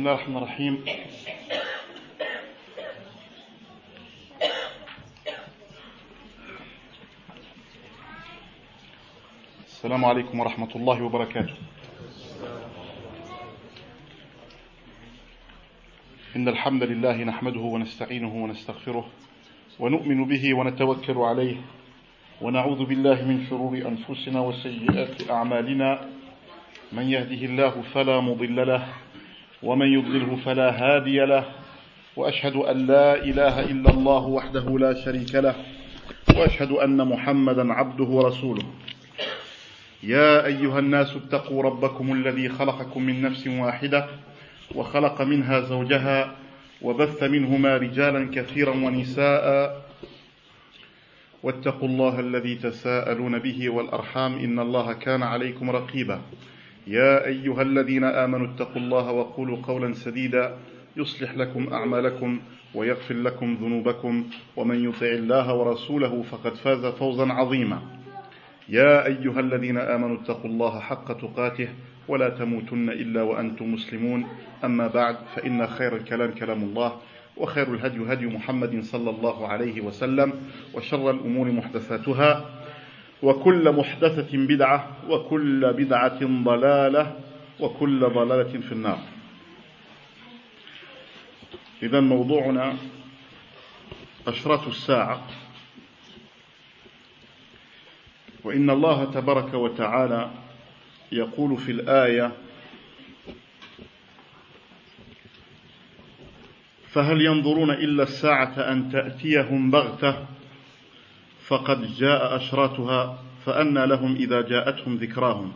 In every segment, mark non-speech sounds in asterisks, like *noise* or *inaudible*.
بسم الله الرحمن الرحيم السلام عليكم ورحمة الله وبركاته إن الحمد لله نحمده ونستعينه ونستغفره ونؤمن به ونتوكل عليه ونعوذ بالله من شرور أنفسنا وسيئات أعمالنا. من يهده الله فلا مضل له ومن يضلله فلا هادي له وأشهد أن لا إله إلا الله وحده لا شريك له وأشهد أن محمدا عبده ورسوله. يا أيها الناس اتقوا ربكم الذي خلقكم من نفس واحدة وخلق منها زوجها وبث منهما رجالا كثيرا ونساء. واتقوا الله الذي تساءلون به والأرحام إن الله كان عليكم رقيبا. يا أيها الذين آمنوا اتقوا الله وقولوا قولا سديدا يصلح لكم أعمالكم ويغفر لكم ذنوبكم ومن يطع الله ورسوله فقد فاز فوزا عظيما. يا أيها الذين آمنوا اتقوا الله حق تقاته ولا تموتن إلا وأنتم مسلمون. أما بعد فإن خير الكلام كلام الله وخير الهدي هدي محمد صلى الله عليه وسلم وشر الأمور محدثاتها. وكل محدثة بدعة وكل بدعة ضلالة وكل ضلالة في النار. إذا موضوعنا أشراط الساعة. وإن الله تبارك وتعالى يقول في الآية فهل ينظرون إلا الساعة أن تأتيهم بغتة فقد جاء أشراتها فأنى لهم إذا جاءتهم ذكراهم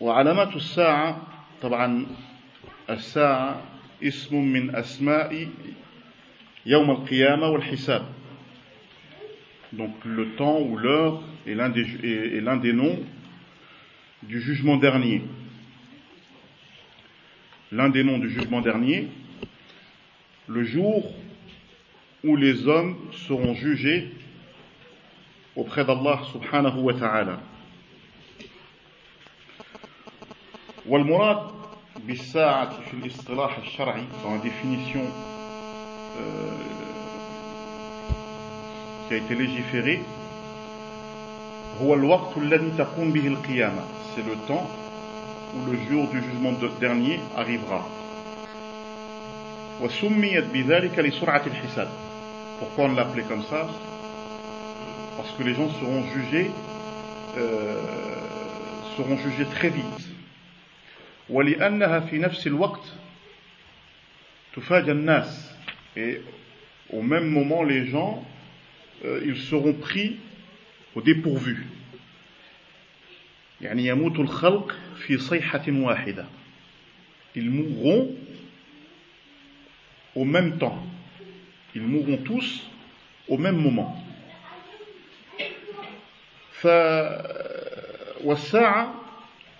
وعلامات الساعة طبعا الساعة اسم من أسماء يوم القيامة والحساب donc le temps ou l'heure est l'un des, est, est l'un des noms du jugement dernier l'un des noms du jugement dernier le jour où les hommes seront jugés auprès d'Allah subhanahu wa ta'ala. والمراد بالساعة في الاصطلاح الشرعي dans la définition euh, qui a été légiférée هو الوقت الذي تقوم به القيامة c'est le temps où le jour du jugement dernier arrivera وسميت بذلك لسرعة الحساب Pourquoi on l'appelait comme ça Parce que les gens seront jugés, euh, seront jugés très vite. ولأنها في نفس الوقت تفاجأ الناس et au même moment les gens euh, ils seront pris au dépourvu يعني يموت الخلق في صيحة واحدة ils mourront au même temps ils mourront tous au même moment. والساعة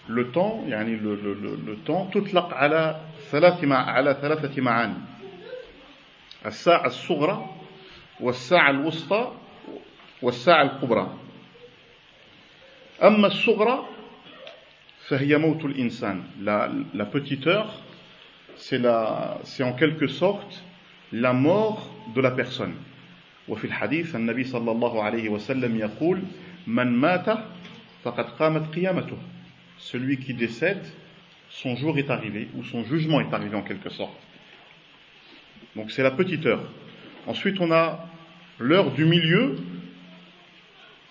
le temps يعني le, le, le, le temps تطلق على ثلاث مع على ثلاثة معاني الساعة الصغرى والساعة الوسطى والساعة الكبرى أما الصغرى فهي موت الإنسان la, la petite heure c'est la c'est en quelque sorte la mort de la personne. وفي الحديث النبي صلى الله عليه وسلم يقول من مات فقد قامت قيامته celui qui décède son jour est arrivé ou son jugement est arrivé en quelque sorte Donc c'est la petite heure. Ensuite, on a l'heure du milieu.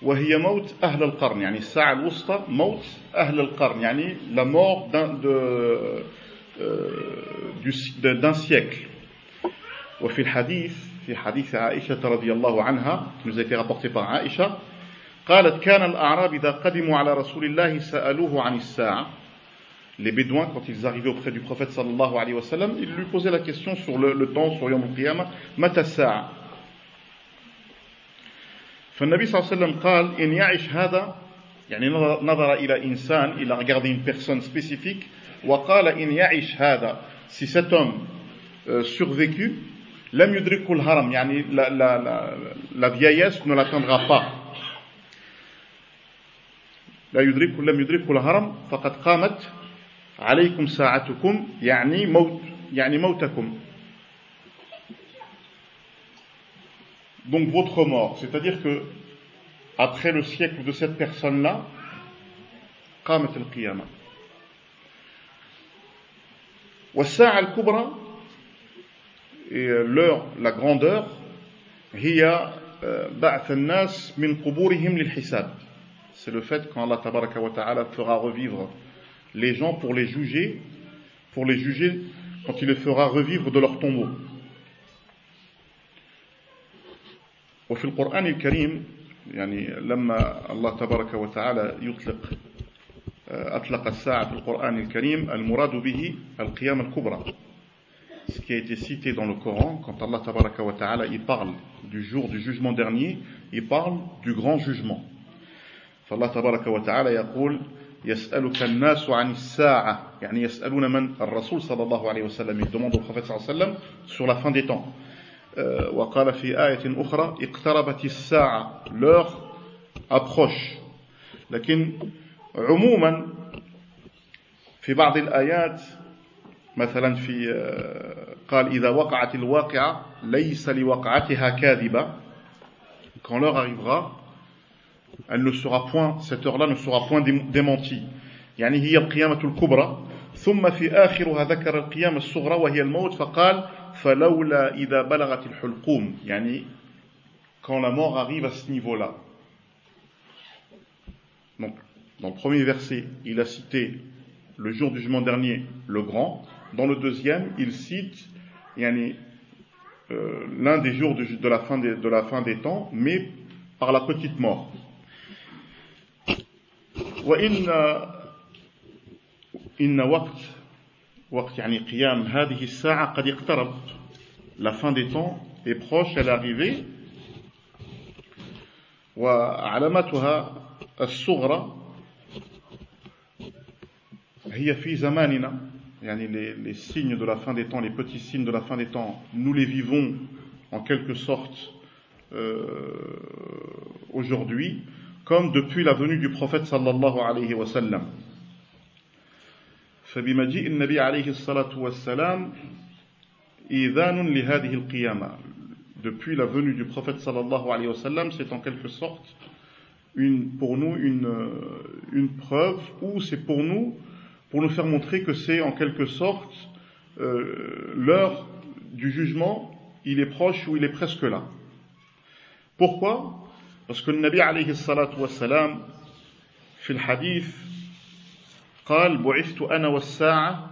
وهي موت أهل القرن يعني الساعة الوسطى موت أهل القرن يعني la mort d'un de, euh, d'un siècle وفي الحديث في حديث عائشة رضي الله عنها nous a été عائشة قالت كان الأعراب إذا قدموا على رسول الله سألوه عن الساعة les Bédouins, quand ils arrivaient auprès du prophète sallallahu alayhi wa sallam, ils lui posaient la question sur le, le temps, sur Yom al-Qiyamah, متى الساعة فالنبي صلى الله عليه وسلم قال إن يعش هذا يعني نظر إلى إنسان il a regardé une personne spécifique وقال إن يعش هذا si cet homme euh, survécu لم يدركه الهرم. يعني la, la, la, la vieillesse ne l'atteindra pas. لا يدركه لم يدركه الهرم. فقد قامت عليكم ساعتكم يعني موت يعني موتكم. Donc votre mort. C'est-à-dire que après le siècle de cette personne-là قامت القيامة. والساعة الكبرى l'heure la grandeur هي بعث الناس من قبورهم للحساب c'est le fait quand Allah wa ta'ala fera revivre les gens pour les juger, pour les juger quand il les fera revivre de leur tombeau. وفي القرآن الكريم يعني لما الله تبارك وتعالى يطلق أطلق الساعة في القرآن الكريم المراد به القيامة الكبرى ce qui a été cité dans le Coran quand Allah tabaraka wa ta'ala il parle du jour du jugement dernier il parle du grand jugement فالله تبارك وتعالى يقول يسألك الناس عن الساعة يعني يسألون من الرسول صلى الله عليه وسلم il demande au prophète صلى الله عليه وسلم sur la fin des temps وقال في آية أخرى اقتربت الساعة l'heure approche لكن عموما في بعض الآيات مثلا في قال إذا وقعت الواقعة ليس لوقعتها كاذبة quand l'heure arrivera elle ne sera point, cette heure-là ne sera point démentie. يعني هي القيامة الكبرى ثم في آخرها ذكر القيامة الصغرى وهي الموت فقال فلولا إذا بلغت الحلقوم يعني quand la mort arrive à ce niveau-là. Donc, dans le premier verset, il a cité le jour du jugement dernier, le grand. Dans le deuxième, il cite yani, euh, l'un des jours de, de, la fin des, de la fin des temps, mais par la petite mort. وإن إن وقت وقت يعني قيام هذه الساعة قد اقترب la fin des temps est proche elle est arrivée وعلامتها الصغرى هي في زماننا يعني les, les signes de la fin des temps les petits signes de la fin des temps nous les vivons en quelque sorte euh, aujourd'hui comme depuis la venue du prophète sallallahu alayhi wa sallam. فبمجيء النبي عليه الصلاة والسلام إذان لهذه القيامة depuis la venue du prophète sallallahu alayhi wa sallam c'est en quelque sorte une, pour nous une, une preuve ou c'est pour nous pour nous faire montrer que c'est en quelque sorte euh, l'heure du jugement il est proche ou il est presque là pourquoi Parce que le Nabi alayhi salatu wassalam, في الحديث قال بعثت أنا والساعة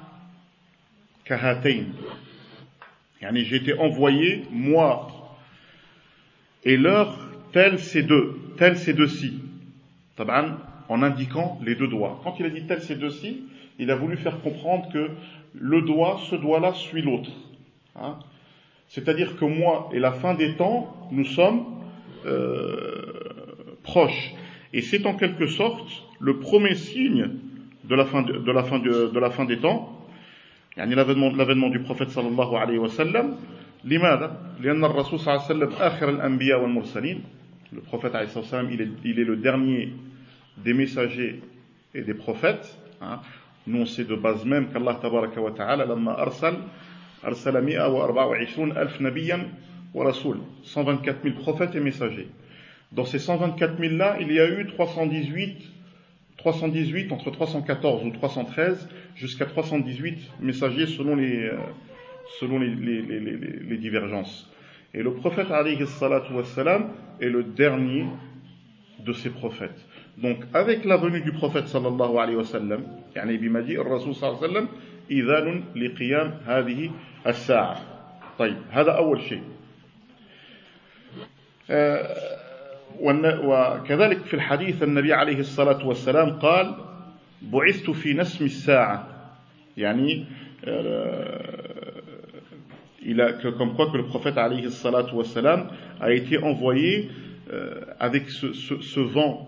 كهاتين يعني j'ai été envoyé moi et l'heure tel ces deux tel ces deux-ci طبعا en indiquant les deux doigts quand il a dit tel ces deux-ci il a voulu faire comprendre que le doigt, ce doigt-là suit l'autre. Hein C'est-à-dire que moi et la fin des temps, nous sommes euh, proches. Et c'est en quelque sorte le premier signe de la fin, de, de la fin, de, de, la fin des temps, l'avènement du prophète sallallahu alayhi wa sallam, le prophète il est, il est le dernier des messagers et des prophètes hein. nous on sait de base même qu'Allah تبارك وتعالى لما أرسل أرسل 124 ألف نبيا ورسول 124 000 prophètes et messagers dans ces 124 000 là il y a eu 318 318 entre 314 ou 313 jusqu'à 318 messagers selon les, selon les, les, les, les divergences. Et le prophète alayhi salatu wassalam est le dernier de ces prophètes. Donc, avec la venue du prophète sallallahu alayhi wa sallam, يعني بما جيء الرسول صلى الله عليه وسلم إذان لقيام هذه الساعة. طيب هذا أول شيء. وكذلك في الحديث النبي عليه الصلاة والسلام قال بعثت في نسم الساعة يعني a, que, comme quoi le alayhi salatu wassalam, a été envoyé euh, avec ce, ce, ce, vent,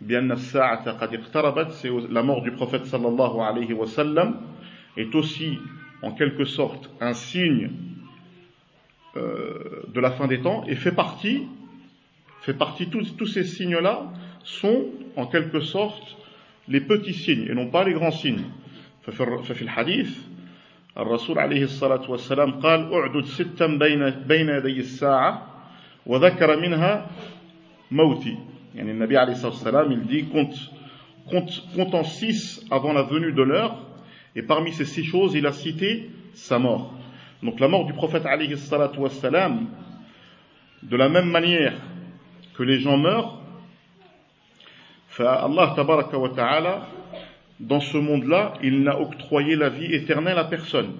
بأن الساعة قد اقتربت la mort du prophète sallallahu alayhi wa sallam est aussi en quelque sorte un signe euh, de la fin des temps et fait partie fait partie tous, tous ces signes là sont en quelque sorte les petits signes et non pas les grands signes ففي الحديث الرسول عليه الصلاة والسلام قال أعدد ستا بين بين يدي الساعة وذكر منها Mauti. et le il dit compte, compte, compte en six avant la venue de l'heure, et parmi ces six choses, il a cité sa mort. Donc la mort du prophète salam, de la même manière que les gens meurent, Allah tabaraka wa ta'ala, dans ce monde-là, il n'a octroyé la vie éternelle à personne.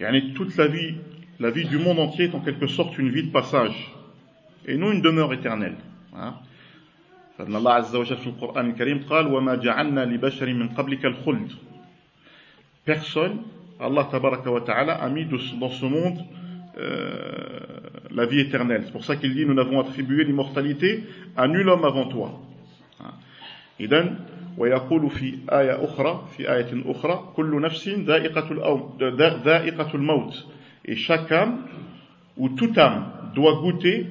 Et toute la vie, la vie du monde entier est en quelque sorte une vie de passage et non une demeure éternelle. Azza wa Jalla dans le Coran Karim قال وما جعلنا لبشر من قبلك الخلد. Personne, Allah tabaraka wa ta'ala a mis dans ce monde euh, la vie éternelle. C'est pour ça qu'il dit nous n'avons attribué l'immortalité à nul homme avant toi. إذن ويقول في آية أخرى في آية أخرى كل نفس ذائقة الموت et chaque âme ou toute âme doit goûter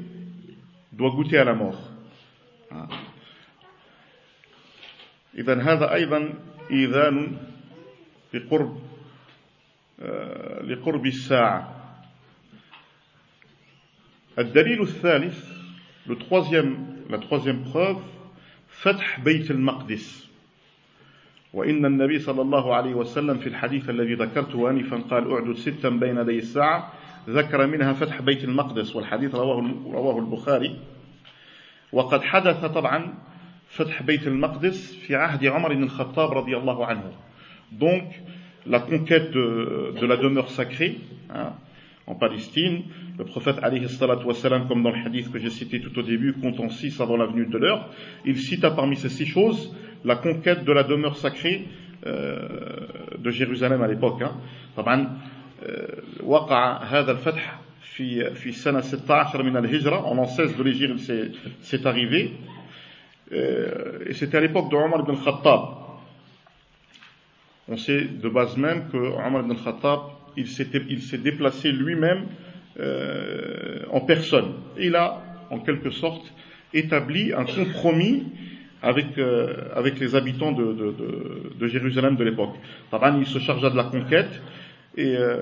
doit goûter à la mort. إذا هذا أيضا إيذان لقرب لقرب الساعة. الدليل الثالث le troisième, la troisième فتح بيت المقدس. وإن النبي صلى الله عليه وسلم في الحديث الذي ذكرته آنفا قال أعدد ستا بين يدي الساعة. ذكر منها فتح بيت المقدس والحديث رواه رواه البخاري. وقد حدث طبعا فتح بيت المقدس في عهد عمر بن الخطاب رضي الله عنه donc la conquête de, de la demeure sacrée hein, en Palestine le prophète alayhi salatu wassalam comme dans le hadith que j'ai cité tout au début comptant six avant la venue de l'heure il cita parmi ces six choses la conquête de la demeure sacrée euh, de Jérusalem à l'époque hein. طبعا وقع هذا الفتح في في سنة 16 من الهجرة en l'an 16 de l'Égypte c'est arrivé et c'était à l'époque de Omar ibn Khattab on sait de base même que Omar ibn Khattab il s'est déplacé lui-même euh, en personne il a en quelque sorte établi un compromis avec, euh, avec les habitants de, de, de, de Jérusalem de l'époque. Il se chargea de la conquête et euh,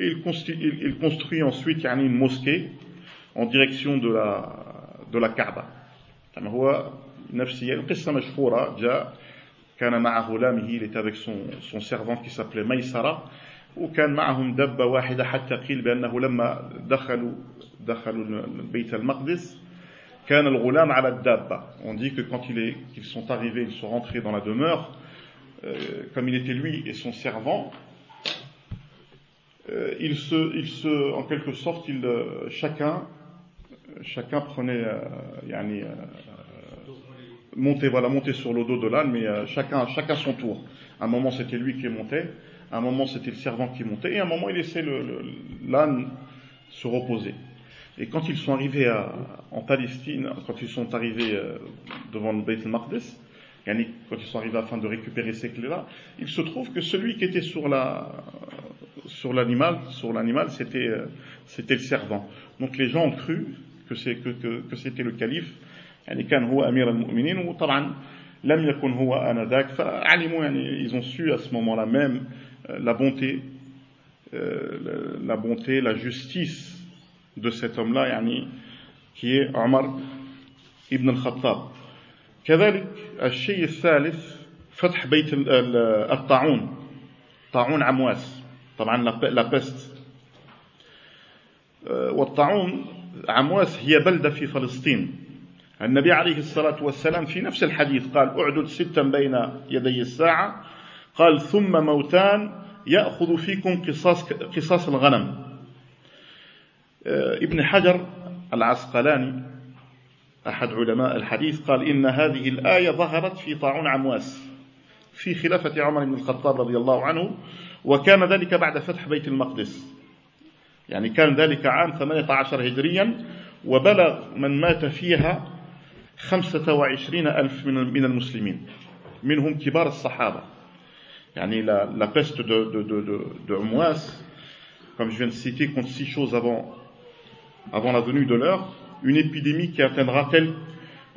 il, construit, il, il, construit ensuite يعني, une mosquée en direction de la, de la Kaaba. هو نفسيا القصة مشهورة جاء كان مع غلامه il était avec son, son servant qui s'appelait ميسرة وكان معهم دبة واحدة حتى قيل بأنه لما دخلوا دخلوا بيت المقدس كان الغلام على الدابة on dit que quand ils qu sont arrivés ils sont rentrés dans la demeure euh, comme il était lui et son servant euh, il, se, il se, en quelque sorte, il, euh, chacun, chacun prenait, euh, yani, euh, montait, voilà, montait sur le dos de l'âne, mais euh, chacun, chacun son tour. Un moment, c'était lui qui montait, un moment, c'était le servant qui montait, et un moment, il laissait l'âne se reposer. Et quand ils sont arrivés en Palestine, quand ils sont arrivés euh, devant le Beit al-Maqdis, quand ils sont arrivés afin de récupérer ces clés-là, il se trouve que celui qui était sur la, sur l'animal, sur l'animal, c'était, euh, c'était le servant. Donc les gens ont cru que c'était le calife يعني كان هو أمير المؤمنين وطبعا لم يكن هو آنذاك فعلموا يعني ils ont su à ce moment-là même euh, la bonté euh, la bonté la justice de cet homme-là يعني qui est عمر ابن الخطاب كذلك الشيء الثالث فتح بيت الطاعون طاعون عمواس طبعا لا بيست والطاعون عمواس هي بلدة في فلسطين. النبي عليه الصلاة والسلام في نفس الحديث قال أعدد ستا بين يدي الساعة قال ثم موتان يأخذ فيكم قصاص, قصاص الغنم ابن حجر العسقلاني أحد علماء الحديث قال إن هذه الآية ظهرت في طاعون عمواس في خلافة عمر بن الخطاب رضي الله عنه وكان ذلك بعد فتح بيت المقدس يعني كان ذلك عام 18 هجريا وبلغ من مات فيها خمسة وعشرين ألف من المسلمين منهم كبار الصحابة يعني la, la peste de, de, de, de, de Amouas, comme je viens de citer, compte six choses avant, avant la venue de l'heure, une épidémie qui atteindra telle,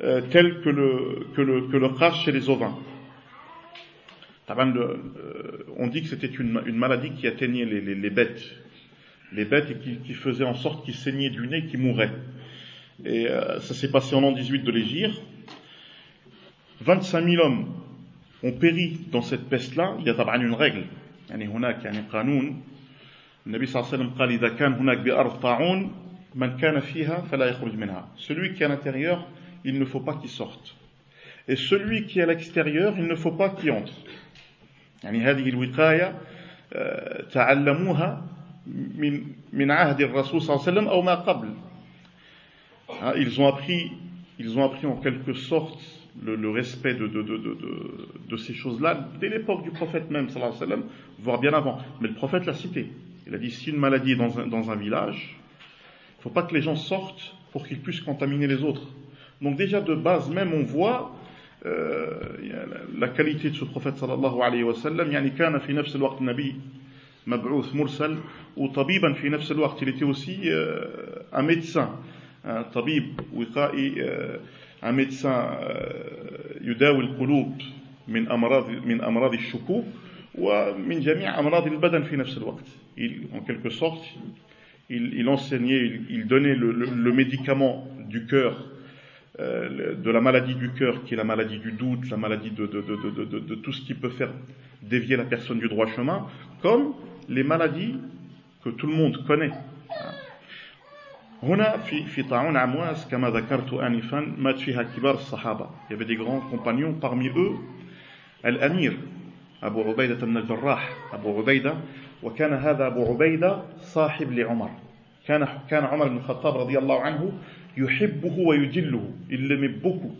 euh, telle que le, que le, que le crash chez les ovins. Euh, on dit que c'était une, une, maladie qui atteignait les, les, les bêtes, les bêtes et qui, qui faisait en sorte qu'ils saignaient du nez, qu'ils mouraient. Et euh, ça s'est passé en l'an 18 de l'Égir. 25 000 hommes ont péri dans cette peste-là. Il y a طبعا une règle. يعني هناك يعني قانون النبي صلى الله عليه وسلم قال إذا كان هناك بأرض طاعون من كان فيها فلا يخرج منها. Celui qui est à l'intérieur, il ne faut pas qu'il sorte. Et celui qui est à l'extérieur, il ne faut pas qu'il entre. يعني هذه الوقاية تعلموها من من عهد الرسول صلى الله عليه وسلم أو ما قبل Hein, ils, ont appris, ils ont appris en quelque sorte le, le respect de, de, de, de ces choses-là dès l'époque du prophète même, sallallahu alayhi wa sallam, voire bien avant. Mais le prophète l'a cité. Il a dit si une maladie est dans un, dans un village, il ne faut pas que les gens sortent pour qu'ils puissent contaminer les autres. Donc déjà de base même on voit euh, آه، يعني لا كاليتي تو بروفيت صلى الله عليه وسلم. يعني كان في نفس الوقت نبي مبعوث مرسل وطبيبا في نفس الوقت اللي تي اوسي ا ميديسان طبيب وقائي ا ميديسان يداوي القلوب من أمراض من أمراض الشكوك ومن جميع أمراض البدن في نفس الوقت. ان quelque sorte il, il enseignait il, il donnait le médicament du cœur euh, de la maladie du cœur qui est la maladie du doute la maladie de, de, de, de tout ce qui peut faire dévier la personne du droit chemin comme les maladies que tout le monde connaît هنا في في طاعون عمواس كما ذكرت آنفا مات فيها كبار الصحابة il y avait des grands compagnons parmi eux الأمير أبو عبيدة بن الجراح أبو عبيدة وكان هذا أبو عبيدة صاحب لعمر كان كان عمر بن الخطاب رضي الله عنه يحبه ويجله. beaucoup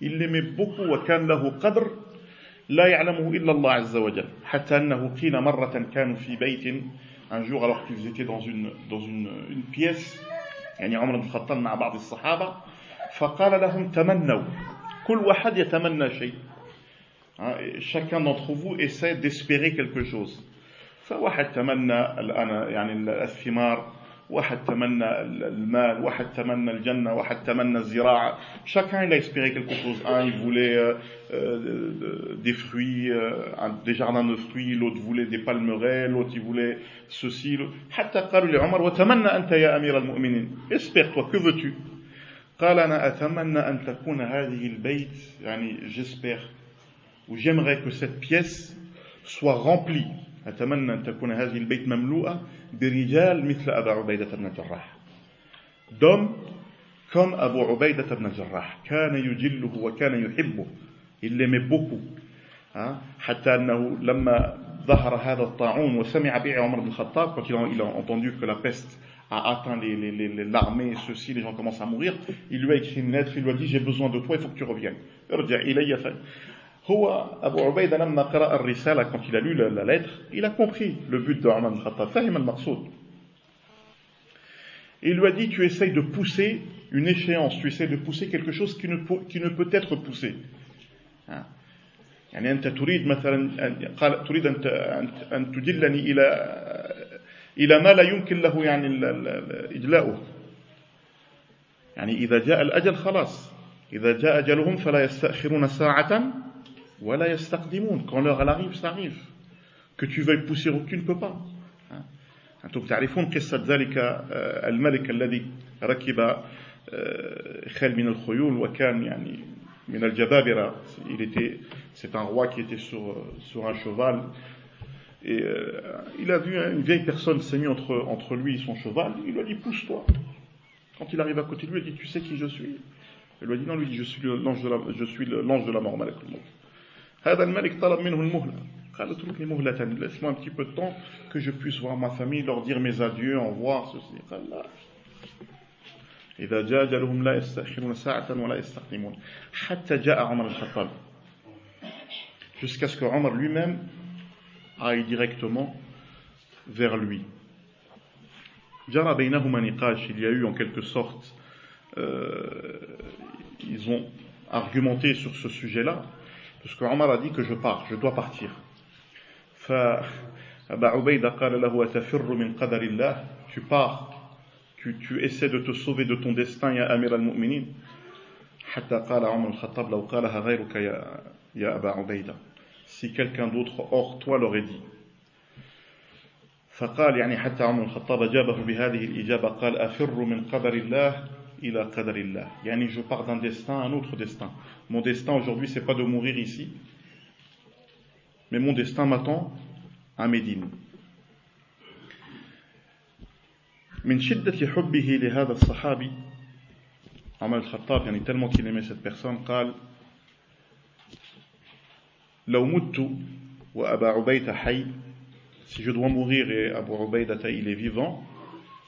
il l'aimait beaucoup وكان له قدر لا يعلمه إلا الله عز وجل. حتى أنه قيل مرة كانوا في بيت un jour alors qu'ils étaient dans une dans une, une pièce يعني عمر بن الخطاب مع بعض الصحابة فقال لهم تمنوا. كل واحد يتمنى شيء. Chacun d'entre vous essaie d'espérer quelque chose. فواحد تمنى الآن يعني الثمار. واحد تمنى المال واحد تمنى الجنة واحد تمنى الزراعة chacun il a espéré quelque chose un il voulait euh, euh, des fruits euh, des jardins de fruits l'autre voulait des palmeraies l'autre il voulait ceci حتى قالوا لعمر وتمنى أنت يا أمير المؤمنين espère toi que veux-tu قال أنا أتمنى أن تكون هذه البيت يعني j'espère ou j'aimerais que cette pièce soit remplie أتمنى أن تكون هذه البيت مملوءة برجال مثل أبا عبيدة بن الجراح d'hommes comme Abu Ubaidah ibn al-Jarrah كان يجله وكان يحبه l'aimait beaucoup حتى أنه لما ظهر هذا الطاعون وسمع بيع عمر بن الخطاب quand il a entendu que la peste a atteint l'armée, ceci, les gens commencent à mourir, il lui a écrit une lettre, il lui a dit j'ai besoin de toi, il faut que tu reviennes. هو أبو عبيدة لما قرأ الرسالة quand il a lu la, la lettre il a compris le but de Omar al-Khattab فهم المقصود il lui a dit tu essayes de pousser une échéance tu essayes de pousser quelque chose qui ne, qui ne peut être poussé. يعني أنت تريد مثلا قال تريد أن أن تدلني إلى إلى ما لا يمكن له يعني إجلاؤه. يعني إذا جاء الأجل خلاص. إذا جاء أجلهم فلا يستأخرون ساعة ولا يستقدمون quand l'heure elle arrive ça arrive que tu veuilles pousser ou tu ne peux pas أنتم تعرفون قصة ذلك الملك الذي ركب خيل من الخيول وكان يعني من الجبابرة il était c'est un roi qui était sur sur un cheval et euh, il a vu une vieille personne s'est mis entre entre lui et son cheval il lui a dit pousse-toi quand il arrive à côté de lui il dit tu sais qui je suis il lui a dit non lui dit je suis l'ange de la je suis l'ange de la mort ملك الموت هذا الملك طلب منه المهلة قال اتركني مهلة laisse-moi un petit peu de temps que je puisse voir ma famille leur dire mes adieux en voir ceci قال لا إذا جاء أجلهم لا يستأخرون ساعة ولا يستقدمون حتى جاء عمر الخطاب jusqu'à ce que Omar lui-même aille directement vers lui. جرى بينهما نقاش il y a eu en quelque sorte euh, ils ont argumenté sur ce sujet-là parce que Omar a dit que je pars je dois partir. Tu pars. Tu, tu essaies de te sauver de ton destin يا أبا عبيدة si quelqu'un d'autre hors toi l'aurait dit. فقال يعني حتى عمر الخطاب أجابه بهذه الإجابة قال أفر من قدر الله إلى قدر الله يعني je pars d'un destin à un autre destin mon destin aujourd'hui c'est pas de mourir ici mais mon destin m'attend à Médine من شدة حبه لهذا الصحابي عمر الخطاب يعني tellement qu'il aimait cette personne قال لو مت وأبا عبيدة حي si je dois mourir et Abu Ubaida il est vivant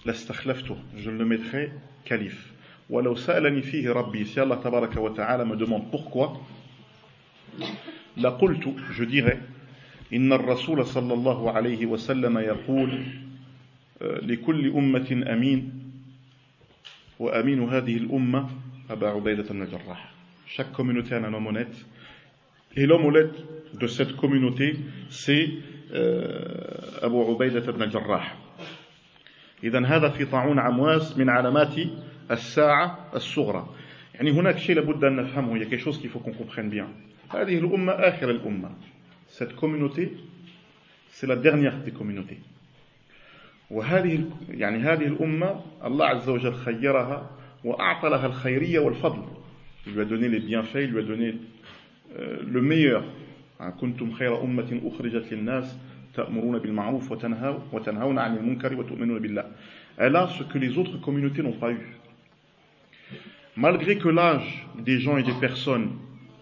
لاستخلفته je le mettrai calife ولو سألني فيه ربي si Allah تبارك وتعالى me demande pourquoi لقلت je dirais إن الرسول صلى الله عليه وسلم يقول لكل أمة أمين وأمين هذه الأمة أبا عبيدة بن الجراح. Chaque communauté a un homme honnête. Et l'homme honnête de أبو عبيدة بن الجراح إذا هذا في طاعون عمواس من علامات الساعة الصغرى. يعني هناك شيء لابد أن نفهمه هي كيشوز كيف كون بيان هذه الأمة آخر الأمة. سيت كوميونيتي سي لا ديغنيغ دي كوميونيتي وهذه يعني هذه الأمة الله عز وجل خيرها وأعطى لها الخيرية والفضل. لو دوني لي بيان في لو دوني لو ميور كنتم خير أمة أخرجت للناس تأمرون بالمعروف وتنهون عن المنكر وتؤمنون بالله. Elle a ce que les autres communautés n'ont pas eu. malgré que l'âge des gens et des personnes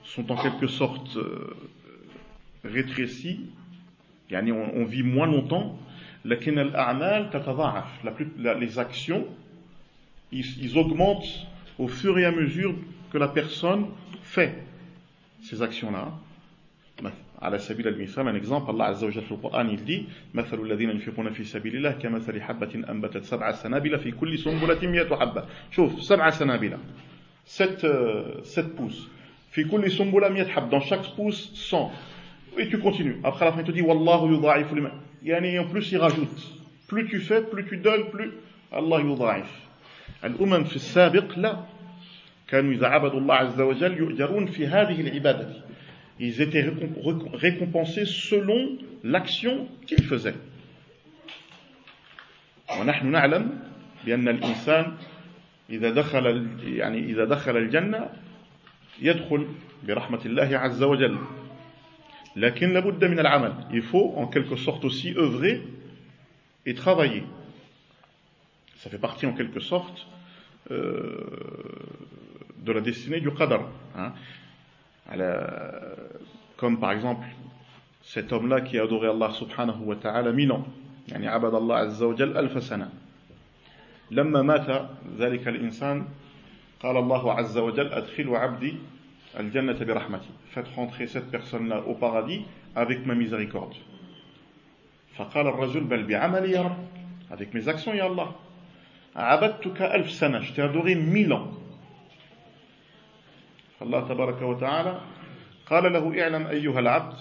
sont en quelque sorte euh, rétrécis, on, vit moins longtemps, les actions, ils, augmentent au fur et à mesure que la personne fait ces actions-là. على سبيل المثال un exemple Allah عز وجل في القرآن dit مثل الذين ينفقون في سبيل الله كمثل حبة أنبتت سبع سنابل في كل سنبلة مئة حبة. شوف سبع سنابل sept, sept pouces في كل سنبلة مئة حبة. Dans chaque pouce 100 et tu continues. Après la fin il te والله يضاعف لمن. يعني en plus il rajoute. Plus tu fais plus tu donnes plus الله يضاعف. الأمم في السابق لا. كانوا إذا عبدوا الله عز وجل يؤجرون في هذه العبادة. ils étaient récompensés selon l'action qu'ils faisaient. ونحن نعلم بأن الإنسان إذا دخل يعني إذا دخل الجنة يدخل برحمة الله عز وجل لكن لابد من العمل il faut en quelque sorte aussi œuvrer et travailler ça fait partie en quelque sorte euh, de la destinée du qadar hein. comme par exemple cet homme-là qui a adoré Allah subhanahu wa ta'ala mille ans. يعني عبد الله عز وجل ألف سنة. لما مات ذلك الإنسان قال الله عز وجل أدخل عبدي الجنة برحمتي. فات خونتخي ست بيخسن أو باغادي avec ما miséricorde. فقال الرجل بل بعملي يا رب. Avec ميزاكسون يا الله. عبدتك ألف سنة. Je t'ai adoré الله تبارك وتعالى قال له اعلم أيها العبد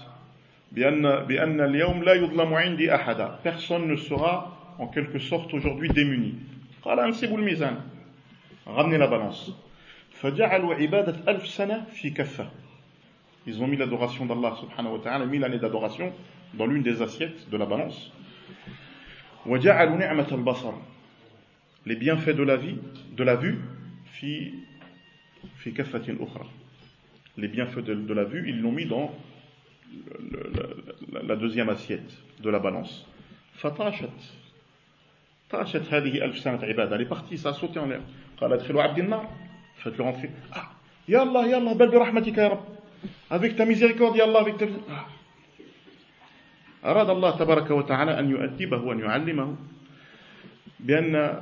بأن, بأن اليوم لا يظلم عندي أحدا personne ne sera en quelque sorte aujourd'hui démuni قال أنسب الميزان ramener la balance. Ils ont mis l'adoration d'Allah subhanahu wa ta'ala, mis l'année d'adoration dans l'une des assiettes de la balance. Les bienfaits de la vie, de la vue, في كفة أخرى les bienfaits de, de la vue, ils l'ont mis dans le, la, la deuxième assiette de la balance. فطاشت طاشت هذه ألف سنة عبادة les parties ça a sauté en l'air قال ادخلوا عبد النار faites-le rentrer ah يا الله يا الله بل برحمتك يا رب avec ta miséricorde يا الله avec ta ah. أراد الله تبارك وتعالى أن يؤدبه وأن يعلمه بأن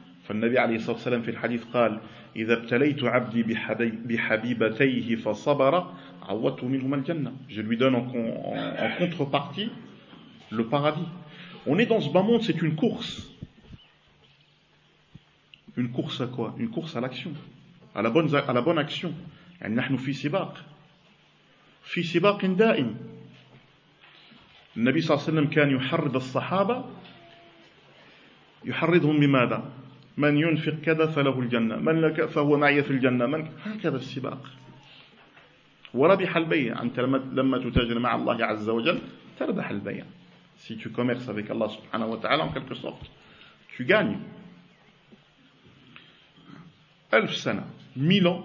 فالنبي عليه الصلاة والسلام في الحديث قال إذا ابتليت عبدي بحبيبتيه فصبر عوضته منهما الجنة. Je lui donne en, en, en contrepartie le paradis. On est dans ce bas monde c'est une course. Une course à quoi? Une course à l'action. À la bonne, à la bonne action. يعني نحن في سباق في سباق دائم النبي صلى الله عليه وسلم كان يحرض الصحابة يحرضهم بماذا؟ من ينفق كذا فله الجنة من لك فهو معي في الجنة من هكذا السباق وربح البيع أنت لما تتاجر مع الله عز وجل تربح البيع si tu commerces avec Allah subhanahu wa ta'ala en quelque sorte tu gagnes ألف سنة mille ans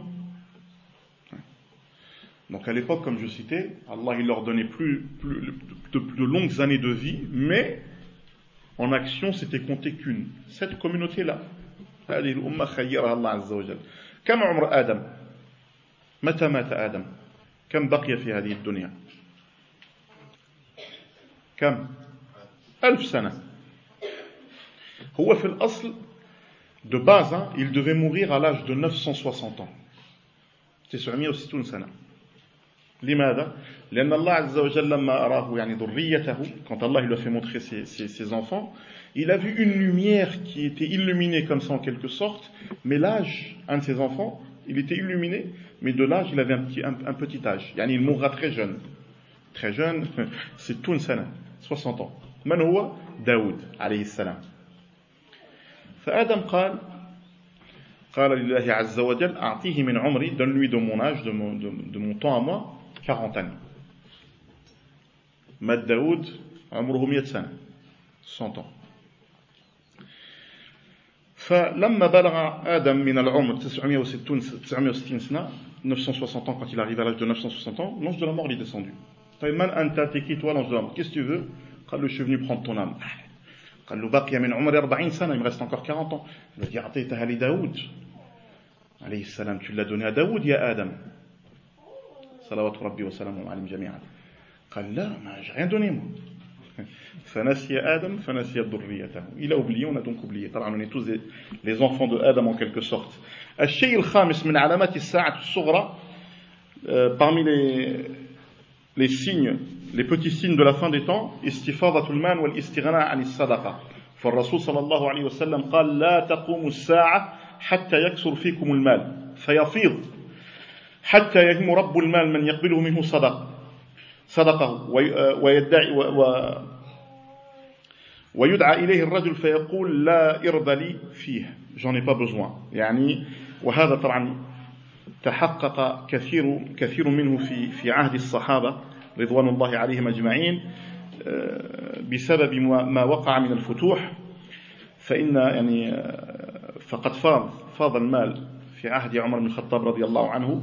donc à l'époque comme je citais Allah il leur donnait plus, plus de, de longues années de vie mais en action c'était compté qu'une cette communauté là هذه الأمة خيرها الله عز وجل. كم عمر آدم؟ متى مات آدم؟ كم بقي في هذه الدنيا؟ كم؟ ألف سنة. هو في الأصل de base hein, il devait mourir à l'âge de 960 ans. 960 سنة لماذا؟ لأن الله عز وجل لما أراه يعني ذريته quand Allah lui a fait montrer ses, ses, ses enfants il a vu une lumière qui était illuminée comme ça en quelque sorte, mais l'âge, un de ses enfants, il était illuminé, mais de l'âge, il avait un petit, un, un petit âge. Yani il mourra très jeune. Très jeune, *laughs* c'est tout sana, 60 ans. من هو داود عليه السلام فآدم قال قال لله عز وجل أعطيه من عمري donne-lui de mon âge de mon, de, de mon temps à moi 40 années مات داود عمره 100 سنة 100 ans فلما بلغ آدم من العمر 960 960 سنة 960 ans quand il arrive à l'âge de 960 ans l'ange de la mort lui est descendu طيب من أنت t'es qui toi l'ange de la mort qu'est-ce que tu veux قال له je suis venu prendre ton âme قال له بقي من عمر 40 سنة il me reste encore 40 ans il lui dit أعطيتها لداود عليه السلام tu l'as donné à Daoud يا آدم صلوات ربي وسلامه عليهم جميعا. قال لا ما donné moi فنسي آدم فنسي ذريته. on a donc oublié طبعا on est tous les enfants de Adam en quelque الشيء الخامس من علامات الساعة الصغرى parmi les les signes les petits signes de la fin des temps استفاضة المال والاستغناء عن الصدقة. فالرسول صلى الله عليه وسلم قال لا تقوم الساعة حتى يكثر فيكم المال. فيفيض. حتى يهم رب المال من يقبله منه صدقه. صدقه ويدعي ويدعى إليه الرجل فيقول لا إرض لي فيه. J'en ai pas يعني وهذا طبعا تحقق كثير كثير منه في في عهد الصحابة رضوان الله عليهم أجمعين بسبب ما وقع من الفتوح. فإن يعني فقد فاض فاض المال في عهد عمر بن الخطاب رضي الله عنه.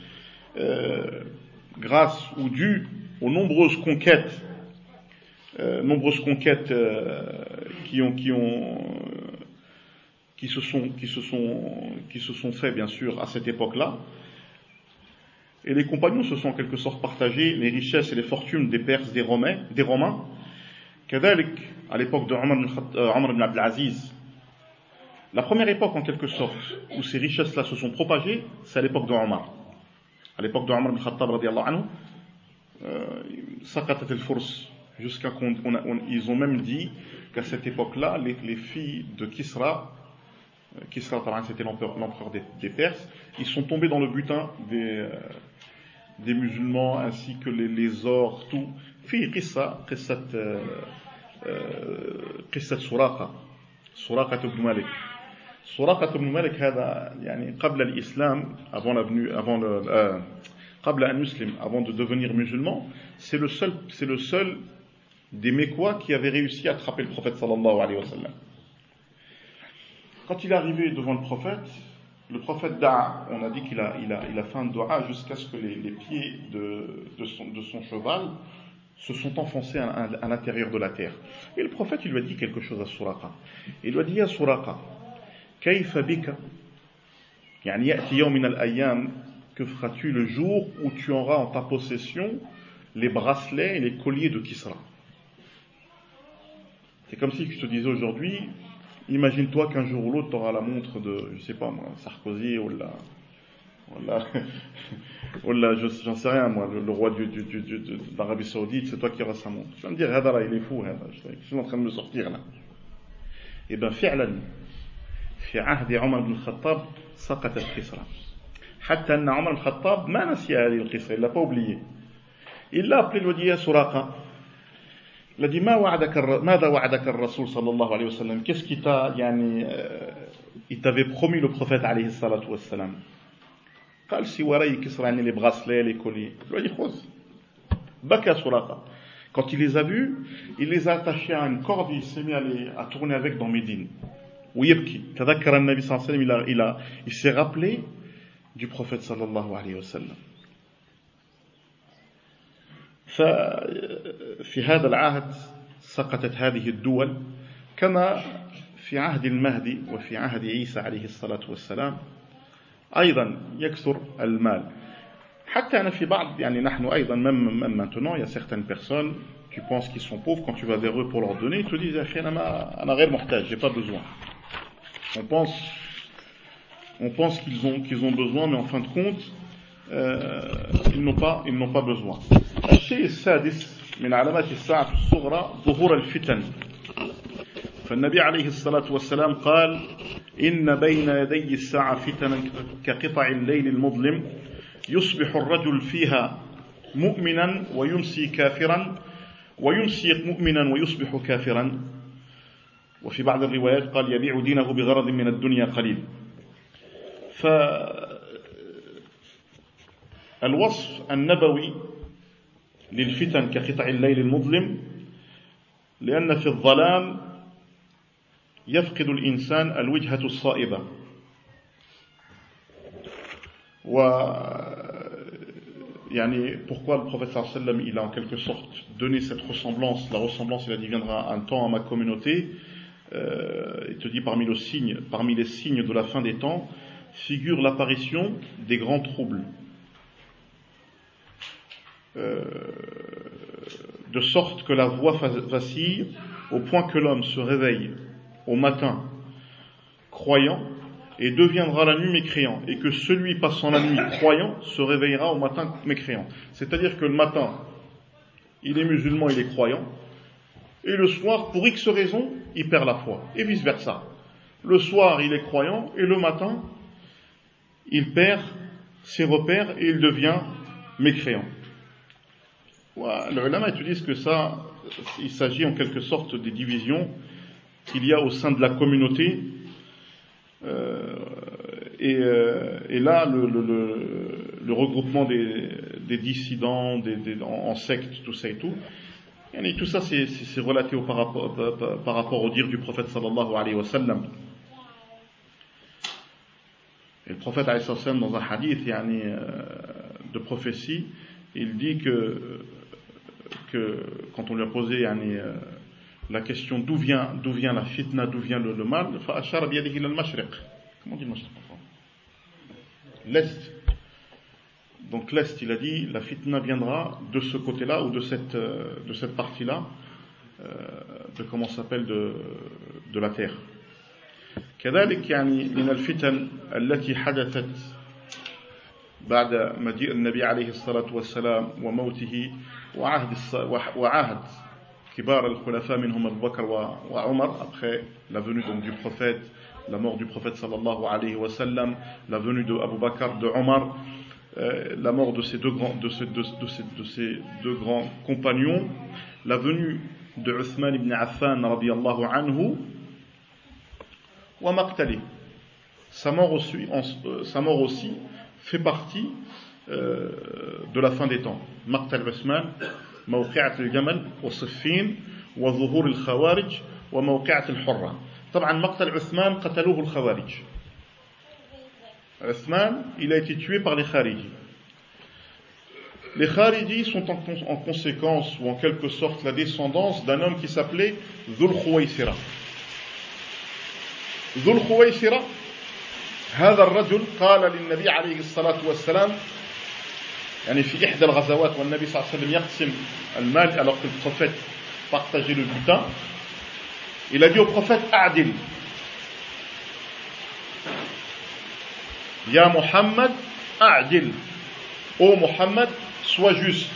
euh, grâce ou dû aux nombreuses conquêtes, euh, nombreuses conquêtes euh, qui ont, qui ont, qui se sont, qui se sont, qui se sont bien sûr à cette époque-là. Et les compagnons se sont en quelque sorte partagés les richesses et les fortunes des Perses, des Romains, des Romains. à l'époque de Omar ibn Abdelaziz, la première époque, en quelque sorte, où ces richesses-là se sont propagées, c'est à l'époque de Omar. À l'époque de Omar ibn Khattab, anhu, Sakatat al-Furs, jusqu'à qu'ils ont même dit qu'à cette époque-là, les, filles de Kisra, euh, Kisra, c'était l'empereur des, Perses, ils sont tombés dans le butin des, euh, musulmans ainsi que les, les ors, tout. Fi Qissa, Qissat, euh, Qissat Suraqa, Suraqa ibn Malik. سراقة بن مالك هذا يعني قبل الإسلام avant la venue avant le euh, قبل أن يسلم avant de devenir musulman c'est le seul c'est le seul des Mécois qui avait réussi à attraper le prophète sallallahu alayhi wa sallam quand il est arrivé devant le prophète le prophète da'a on a dit qu'il a, il a, il a fait un dua jusqu'à ce que les, les pieds de, de, son, de son cheval se sont enfoncés à, à, à l'intérieur de la terre. Et le prophète, il lui a dit quelque chose à Suraqa. Il lui a dit à Suraqa, كيف بك يعني يأتي يوم من الأيام que feras-tu le jour où tu auras en ta possession les bracelets et les colliers de Kisra C'est comme si je te disais aujourd'hui, imagine-toi qu'un jour ou l'autre tu auras la montre de, je sais pas moi, Sarkozy ou la, ou la, *laughs* j'en sais rien moi, le, roi du, du, du, d'Arabie Saoudite, c'est toi qui auras sa montre. Tu vas me dire, il est fou, je suis en train de me sortir là. Eh bien, fi'lan, في عهد عمر بن الخطاب سقطت كسرى حتى أن عمر بن الخطاب ما نسي هذه القصة إلا بوبلية إلا أبلي الودية سراقة. الذي ما وعدك الر... ماذا وعدك الرسول صلى الله عليه وسلم؟ كيف كيتا يعني يتفي بخمي بروفيت عليه الصلاة والسلام. قال سي وري كسرى يعني اللي بغسلي لي كولي الودي خذ. بكى سراقة. Quand il les a vus, il les a attachés à une corde et il s'est mis à, les, à tourner avec dans Médine. ويبكي. تذكر النبي صلى الله عليه وسلم il s'est rappelé du prophète صلى الله عليه وسلم ففي هذا العهد سقطت هذه الدول كما في عهد المهدي وفي عهد عيسى عليه الصلاة والسلام. أيضا يكثر المال. حتى أنا في بعض يعني نحن أيضا même maintenant il y a certaines personnes tu penses qu'ils sont pauvres. Quand tu vas vers eux pour leur donner ils te disent أخي أنا أنا غير محتاج j'ai pas besoin. On pense, on pense qu'ils ont, qu'ils ont besoin, mais en fin de compte, euh, ils n'ont pas, ils n'ont pas besoin. الشيء السادس من علامات الساعة الصغرى ظهور الفتن. فالنبي عليه الصلاة والسلام قال: إن بين يدي الساعة فتنا كقطع الليل المظلم يصبح الرجل فيها مؤمنا ويمسي كافرا ويمسي مؤمنا ويصبح كافرا وفي بعض الروايات قال يبيع دينه بغرض من الدنيا قليل. فالوصف النبوي للفتن كقطع الليل المظلم لأن في الظلام يفقد الإنسان الوجهة الصائبة. و يعني pourquoi le professeur sallam il a en quelque sorte donné cette ressemblance la ressemblance il a dit viendra un temps à ma communauté euh, il te dit parmi, les signes de la fin des temps figure l'apparition des grands troubles. Euh, de sorte que la voix vacille au point que l'homme se réveille au matin croyant et deviendra la nuit mécréant, et que celui passant la nuit croyant se réveillera au matin mécréant. C'est-à-dire que le matin, il est musulman, il est croyant, et le soir, pour X raisons, il perd la foi, et vice-versa. Le soir, il est croyant, et le matin, il perd ses repères et il devient mécréant. Le ulama que ça, il s'agit en quelque sorte des divisions qu'il y a au sein de la communauté. Euh, et, euh, et, là, le, regroupement des, dissidents, des, en, en sectes, tout ça et tout, Et tout ça, c'est relaté au, par, rapport, par, rapport au dire du prophète sallallahu alayhi wa sallam. Et le prophète alayhi wa sallam, dans un hadith yani, euh, de prophétie, il dit que que quand on lui a posé euh, la question d'où vient, vient la fitna, d'où vient le, le mal, comment dit le L'Est. Donc l'Est, il a dit, la fitna viendra de ce côté-là ou de cette, euh, de cette partie-là, euh, de comment s'appelle, de, de la terre. كذلك يعني من الفتن التي حدثت بعد مجيء النبي عليه الصلاة والسلام وموته وعهد وعهد كبار الخلفاء منهم أبو بكر وعمر après la venue donc du prophète la mort du prophète sallallahu alayhi wa sallam la venue de Abu Bakr de Omar euh, la mort de ces deux grands de ces, de, de, ces, de ces deux grands compagnons la venue de Uthman ibn Affan radiyallahu anhu wa maqtali sa mort aussi, euh, sa mort aussi fait partie euh, de la fin des temps. مقتل عثمان موقعة الجمل وصفين وظهور الخوارج وموقعة الحرة طبعا مقتل عثمان قتلوه الخوارج Uthman, il a été tué par les Khariji. Les Khariji sont en, en, conséquence, ou en quelque sorte, la descendance d'un homme qui s'appelait Dhul Khuwaysira. Dhul Khuwaysira, هذا الرجل قال للنبي عليه الصلاة والسلام يعني في إحدى الغزوات والنبي صلى الله عليه وسلم يقسم المال alors que le prophète partageait le butin il a dit au prophète أعدل يا محمد أعدل ô Muhammad sois juste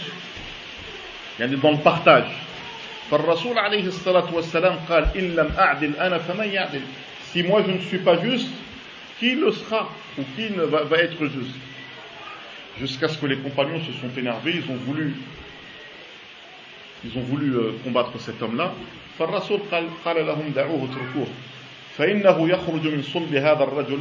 يعني dans le partage فالرسول عليه الصلاة والسلام قال إن لم أعدل أنا فمن يعدل si moi je ne suis pas juste qui le sera ou qui ne va, va être juste Jusqu'à ce que les compagnons se sont énervés, ils ont voulu, ils ont voulu euh, combattre cet homme-là. فالرسول قال قال لهم دعوه اتركوه فإنه يخرج من صلب هذا الرجل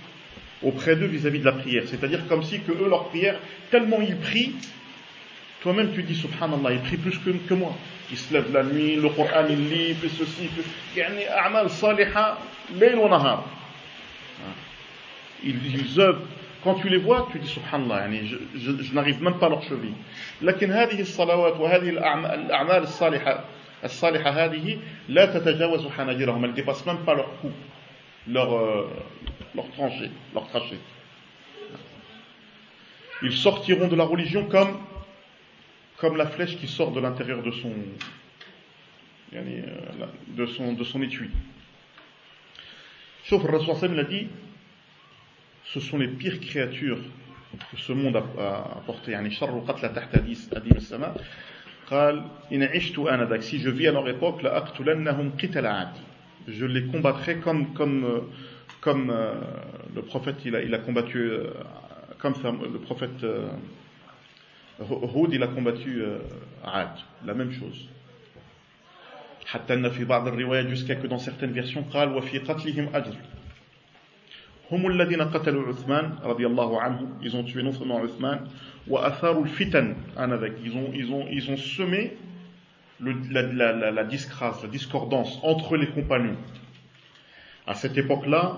auprès d'eux vis-à-vis de la prière. C'est-à-dire comme si que eux, leur prière, tellement ils prient, toi-même tu dis subhanallah, ils prient plus que, que moi. Ils se lèvent la nuit, le Coran il lit, plus ceci, plus... يعني أعمال صالحة ليل ونهار. Ils, ils œuvrent quand tu les vois, tu dis subhanallah, يعني je, je, je n'arrive même pas à leur cheville. لكن هذه الصلوات وهذه الأعمال الصالحة الصالحة هذه لا تتجاوز حناجرهم, elles ne dépassent même pas leur cou, leur, euh, leur trancher, leur tracher. Ils sortiront de la religion comme, comme la flèche qui sort de l'intérieur de son, euh, de son, de son étui. Sauf Rasul l'a dit, ce sont les pires créatures que ce monde a apporté. Si je vis à leur époque, je les combattrai comme, comme, euh, comme euh, le prophète il a, il a combattu euh, comme le prophète euh, Houd il a combattu euh, Ad la même chose حتى أن في بعض الروايات jusqu'à que dans certaines versions قال وفي قتلهم أجر هم الذين قتلوا عثمان رضي الله عنه ils ont tué non seulement Uthman وأثاروا الفتن آنذاك ils ont, ils ont, ils ont semé le, la, la, la, la disgrâce, la discordance entre les compagnons à cette époque-là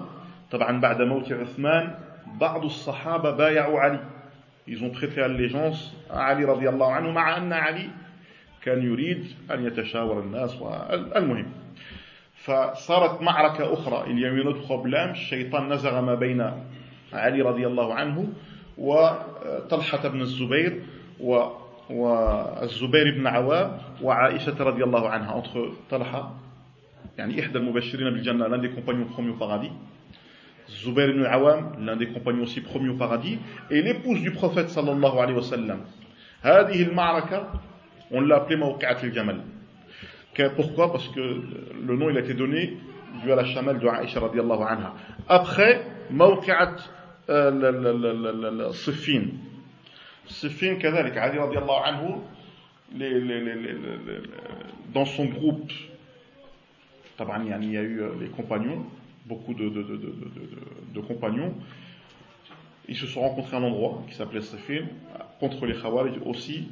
طبعا بعد موت عثمان بعض الصحابة بايعوا علي. Ils ont prêté allégeance à Ali رضي الله عنه مع أن علي كان يريد أن يتشاور الناس المهم فصارت معركة أخرى. Il y الشيطان نزغ ما بين علي رضي الله عنه وطلحة بن الزبير و والزبير بن عوام وعائشة رضي الله عنها entre طلحة يعني إحدى المبشرين بالجنة l'un des compagnons promis au Zubair ibn Awam, l'un des compagnons aussi promis au paradis, et l'épouse du prophète sallallahu alayhi wa sallam. هذه المعركة, on l'a appelée Mawqi'at al-Jamal. Pourquoi Parce que le nom il a été donné dû à la chamelle de Aïcha radiallahu anha. Après, Mawqi'at Siffin. Siffin, كذلك, Ali radiallahu anhu, les, les, les, dans son groupe il y a eu les compagnons, beaucoup de, de, de, de compagnons. Ils se sont rencontrés à un endroit qui s'appelait Safin, contre les Khawarij aussi.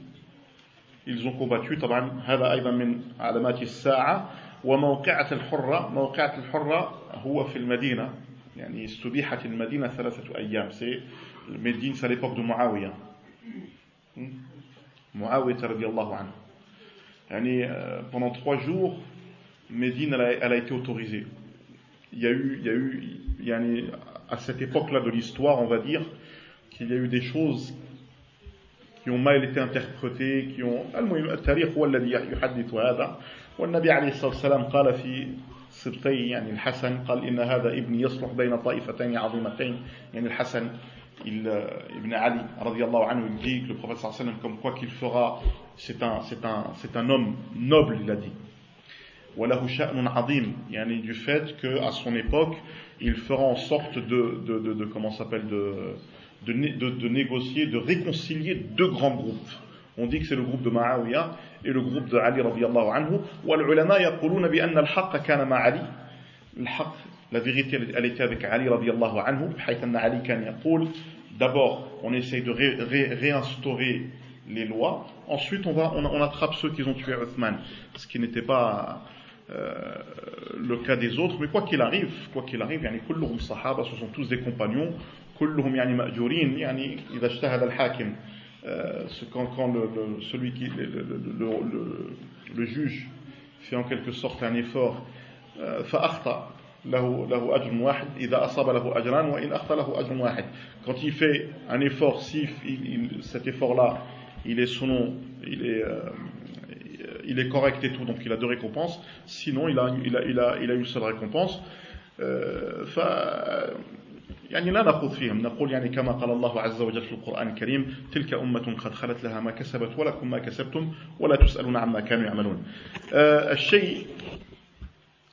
Ils ont combattu. طبعا هذا أيضا من علامات الساعة وموقعة الحرة موقعة الحرة هو في المدينة يعني استبيحت المدينة ثلاثة أيام c'est Médine c'est à l'époque de Muawiyah Muawiyah رضي الله عنه يعني pendant trois jours Médine elle a, elle a été autorisée il y a eu, il y a eu yani, à cette époque-là de l'histoire on va dire qu'il y a eu des choses qui ont mal été interprétées qui ont المهم التاريخ هو الذي يحدث هذا والنبي عليه الصلاة والسلام قال في سبطي يعني الحسن قال إن هذا ابني يصلح بين طائفتين عظيمتين يعني الحسن il, Ibn Ali radiallahu anhu il dit que le prophète sallallahu alayhi wa sallam comme quoi qu'il fera c'est un, c'est un, c'est un homme noble il a dit وله شأن عظيم يعني du fait que à son époque il fera en sorte de, de, de, de comment s'appelle de, de, de, de négocier de réconcilier deux grands groupes on dit que c'est le groupe de Ma'awiya et le groupe de Ali radiallahu anhu والعلماء يقولون بأن الحق كان مع علي الحق la vérité elle était avec Ali radiallahu anhu بحيث أن علي كان يقول d'abord on essaye de ré, ré, réinstaurer les lois ensuite on va on, on attrape ceux qui ont tué Uthman ce qui n'était pas euh, le cas des autres mais quoi qu'il arrive quoi qu'il arrive يعني كلهم صحابة ce sont tous des compagnons كلهم يعني مأجورين يعني إذا اجتهد الحاكم euh, quand, quand le, le, celui qui le, le, le, juge fait en quelque sorte un effort فأخطأ له له أجر واحد إذا أصاب له أجران وإن أخطأ له أجر واحد quand il fait un effort si il, il, cet effort là il est selon il est euh, il est correct et tout donc il a deux récompenses. Sinon il a il a il a, il a une seule récompense. Euh, يعني لا نخوض فيهم. نقول يعني كما قال الله عز وجل في القرآن الكريم تلك أمة قد خلت لها ما كسبت ولكم ما كسبتم ولا تسألون عما كانوا يعملون. آه الشيء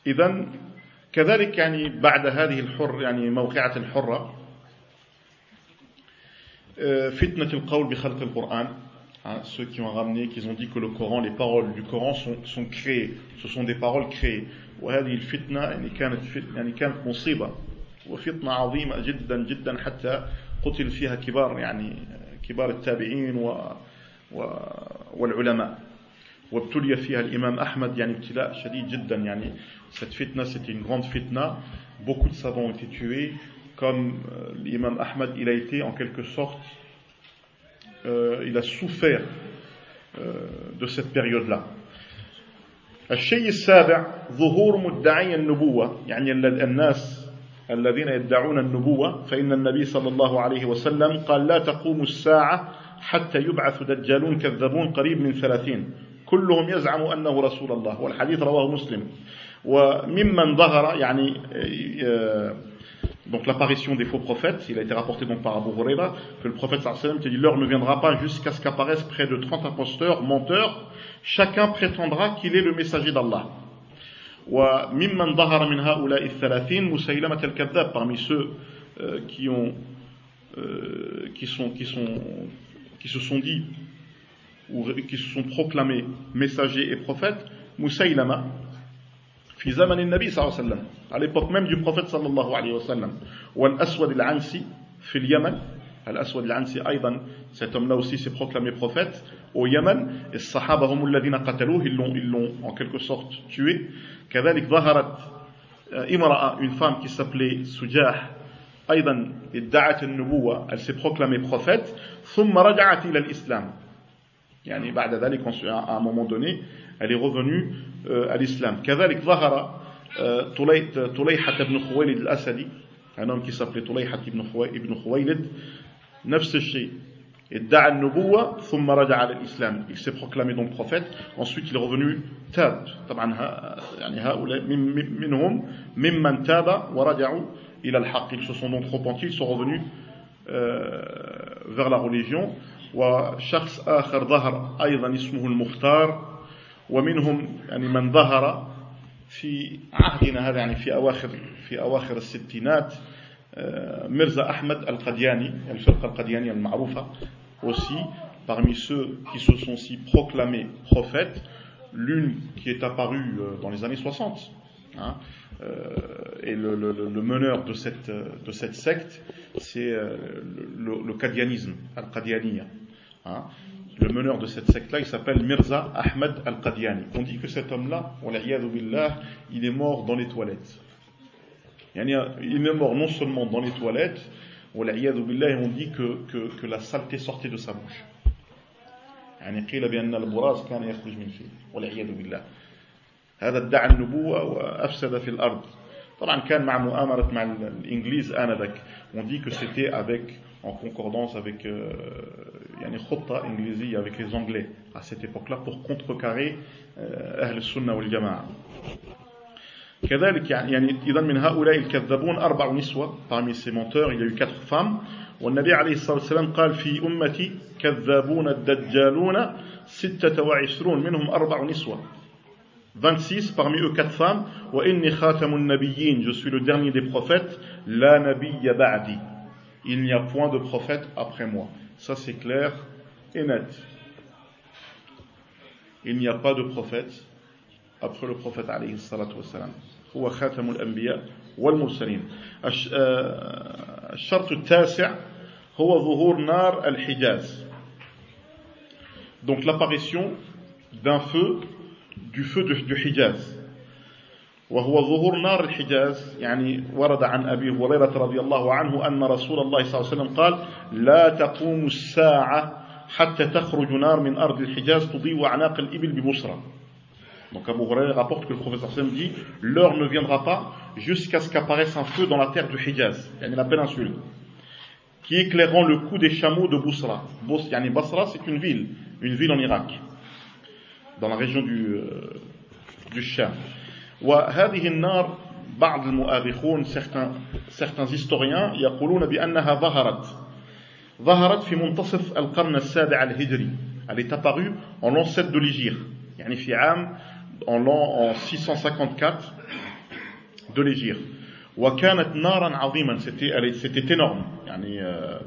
إذا كذلك يعني بعد هذه الحر يعني موقعة الحرة آه فتنة القول بخلق القرآن. Hein, ceux qui ont ramené, qui ont dit que le Coran, les paroles du Coran sont, sont créées, ce sont des paroles créées. وهذه الفتنة يعني كانت يعني كانت مصيبة وفتنة عظيمة جدا جدا حتى قتل فيها كبار يعني كبار التابعين و والعلماء وابتلي فيها الإمام أحمد يعني ابتلاء شديد جدا يعني cette fitna c'était une grande fitna beaucoup de savants ont été tués comme euh, l'imam Ahmad il a été en quelque sorte euh, il a souffert euh, de cette période là الشيء السابع ظهور مدعي النبوة. يعني الناس الذين يدعون النبوة فإن النبي صلى الله عليه وسلم قال لا تقوم الساعة حتى يبعث دجالون كذابون قريب من ثلاثين. كلهم يزعم أنه رسول الله والحديث رواه مسلم. وممن ظهر يعني donc l'apparition des faux prophètes, il a été rapporté donc par Abu Huraira, que le prophète sallam dit l'heure ne viendra pas jusqu'à ce qu'apparaissent près de 30 imposteurs, menteurs, chacun prétendra qu'il est le messager d'Allah. parmi ceux euh, qui ont euh, qui sont qui sont qui se sont dit ou qui se sont proclamés messagers et prophètes, Moussaïlama, في زمن النبي صلى الله عليه وسلم à l'époque même du prophète صلى الله عليه وسلم والأسود العنسي في اليمن الأسود العنسي أيضا cet homme-là aussi s'est proclamé prophète au Yémen الصحابة هم الذين قتلوه ils l'ont ils l'ont en quelque sorte tué كذلك ظهرت امرأة une femme qui s'appelait Sujah أيضا ادعت النبوة elle s'est proclamée prophète ثم رجعت إلى الإسلام يعني بعد ذلك à un moment donné elle est revenue euh, à l'islam كذلك ظهر طليحة بن خويلد الأسدي un homme qui s'appelait طليحة بن خويلد نفس الشيء ادعى النبوة ثم رجع على الإسلام il s'est proclamé donc prophète ensuite il est revenu تاب طبعا يعني هؤلاء منهم ممن تاب ورجعوا إلى الحق ils se sont donc repentis ils sont revenus euh, vers la religion وشخص آخر ظهر أيضا اسمه المختار ومنهم يعني من ظهر في عهدنا هذا يعني في أواخر في أواخر الستينات Mirza Ahmed al-Qadiani, الفرقة القديانية المعروفة aussi parmi ceux qui se sont si proclamés prophètes, l'une qui est apparue dans les années 60, Hein. Euh, et le, le, le, meneur de cette, de cette secte, c'est euh, le, le, qadianisme, al-Qadianiya. Hein. Le meneur de cette secte-là, il s'appelle Mirza Ahmed al-Qadiani. On dit que cet homme-là, il est mort dans les toilettes. Il est mort non seulement dans les toilettes, on dit que, que, que la saleté sortait de sa bouche. يعني قيل بأن البراز كان يخرج من فيه والعياذ بالله هذا ادعى النبوة وأفسد في الأرض طبعا كان مع مؤامرة مع الإنجليز آنذاك on dit que c'était avec en concordance avec euh, يعني خطة إنجليزية avec les Anglais à cette époque-là pour contrecarrer euh, أهل السنة والجماعة كذلك يعني, يعني إذا من هؤلاء الكذابون أربع نسوة parmi ces menteurs il y a eu quatre femmes والنبي عليه الصلاة والسلام قال في أمتي كذابون الدجالون ستة وعشرون منهم أربع نسوة 26 parmi eux quatre femmes وإني خاتم النبيين je suis le dernier des prophètes لا نبي بعدي il n'y a point de prophète après moi ça c'est clair et net il n'y a pas de prophète après le prophète عليه الصلاة والسلام هو خاتم الأنبياء والمرسلين الشرط التاسع هو ظهور نار الحجاز donc l'apparition d'un feu du feu du Hijaz وهو ظهور نار الحجاز يعني ورد عن أبي هريرة رضي الله عنه أن رسول الله صلى الله عليه وسلم قال لا تقوم الساعة حتى تخرج نار من أرض الحجاز تضيء أعناق الإبل ببصرة Donc Abu Huraira rapporte que le professeur Sam dit L'heure ne viendra pas jusqu'à ce qu'apparaisse un feu dans la terre du Hijaz, yani la péninsule, qui éclairant le cou des chameaux de Bousra. Yani Basra, c'est une ville, une ville en Irak, dans la région du, euh, du Sham. وهذه النار بعض المؤرخون certains, certains historiens يقولون بأنها ظهرت ظهرت في منتصف القرن السابع الهجري elle est apparue en l'an 7 de l'Égypte يعني في عام en l'an en 654 de l'Égypte. وكانت نارا عظيما c'était c'était énorme يعني euh,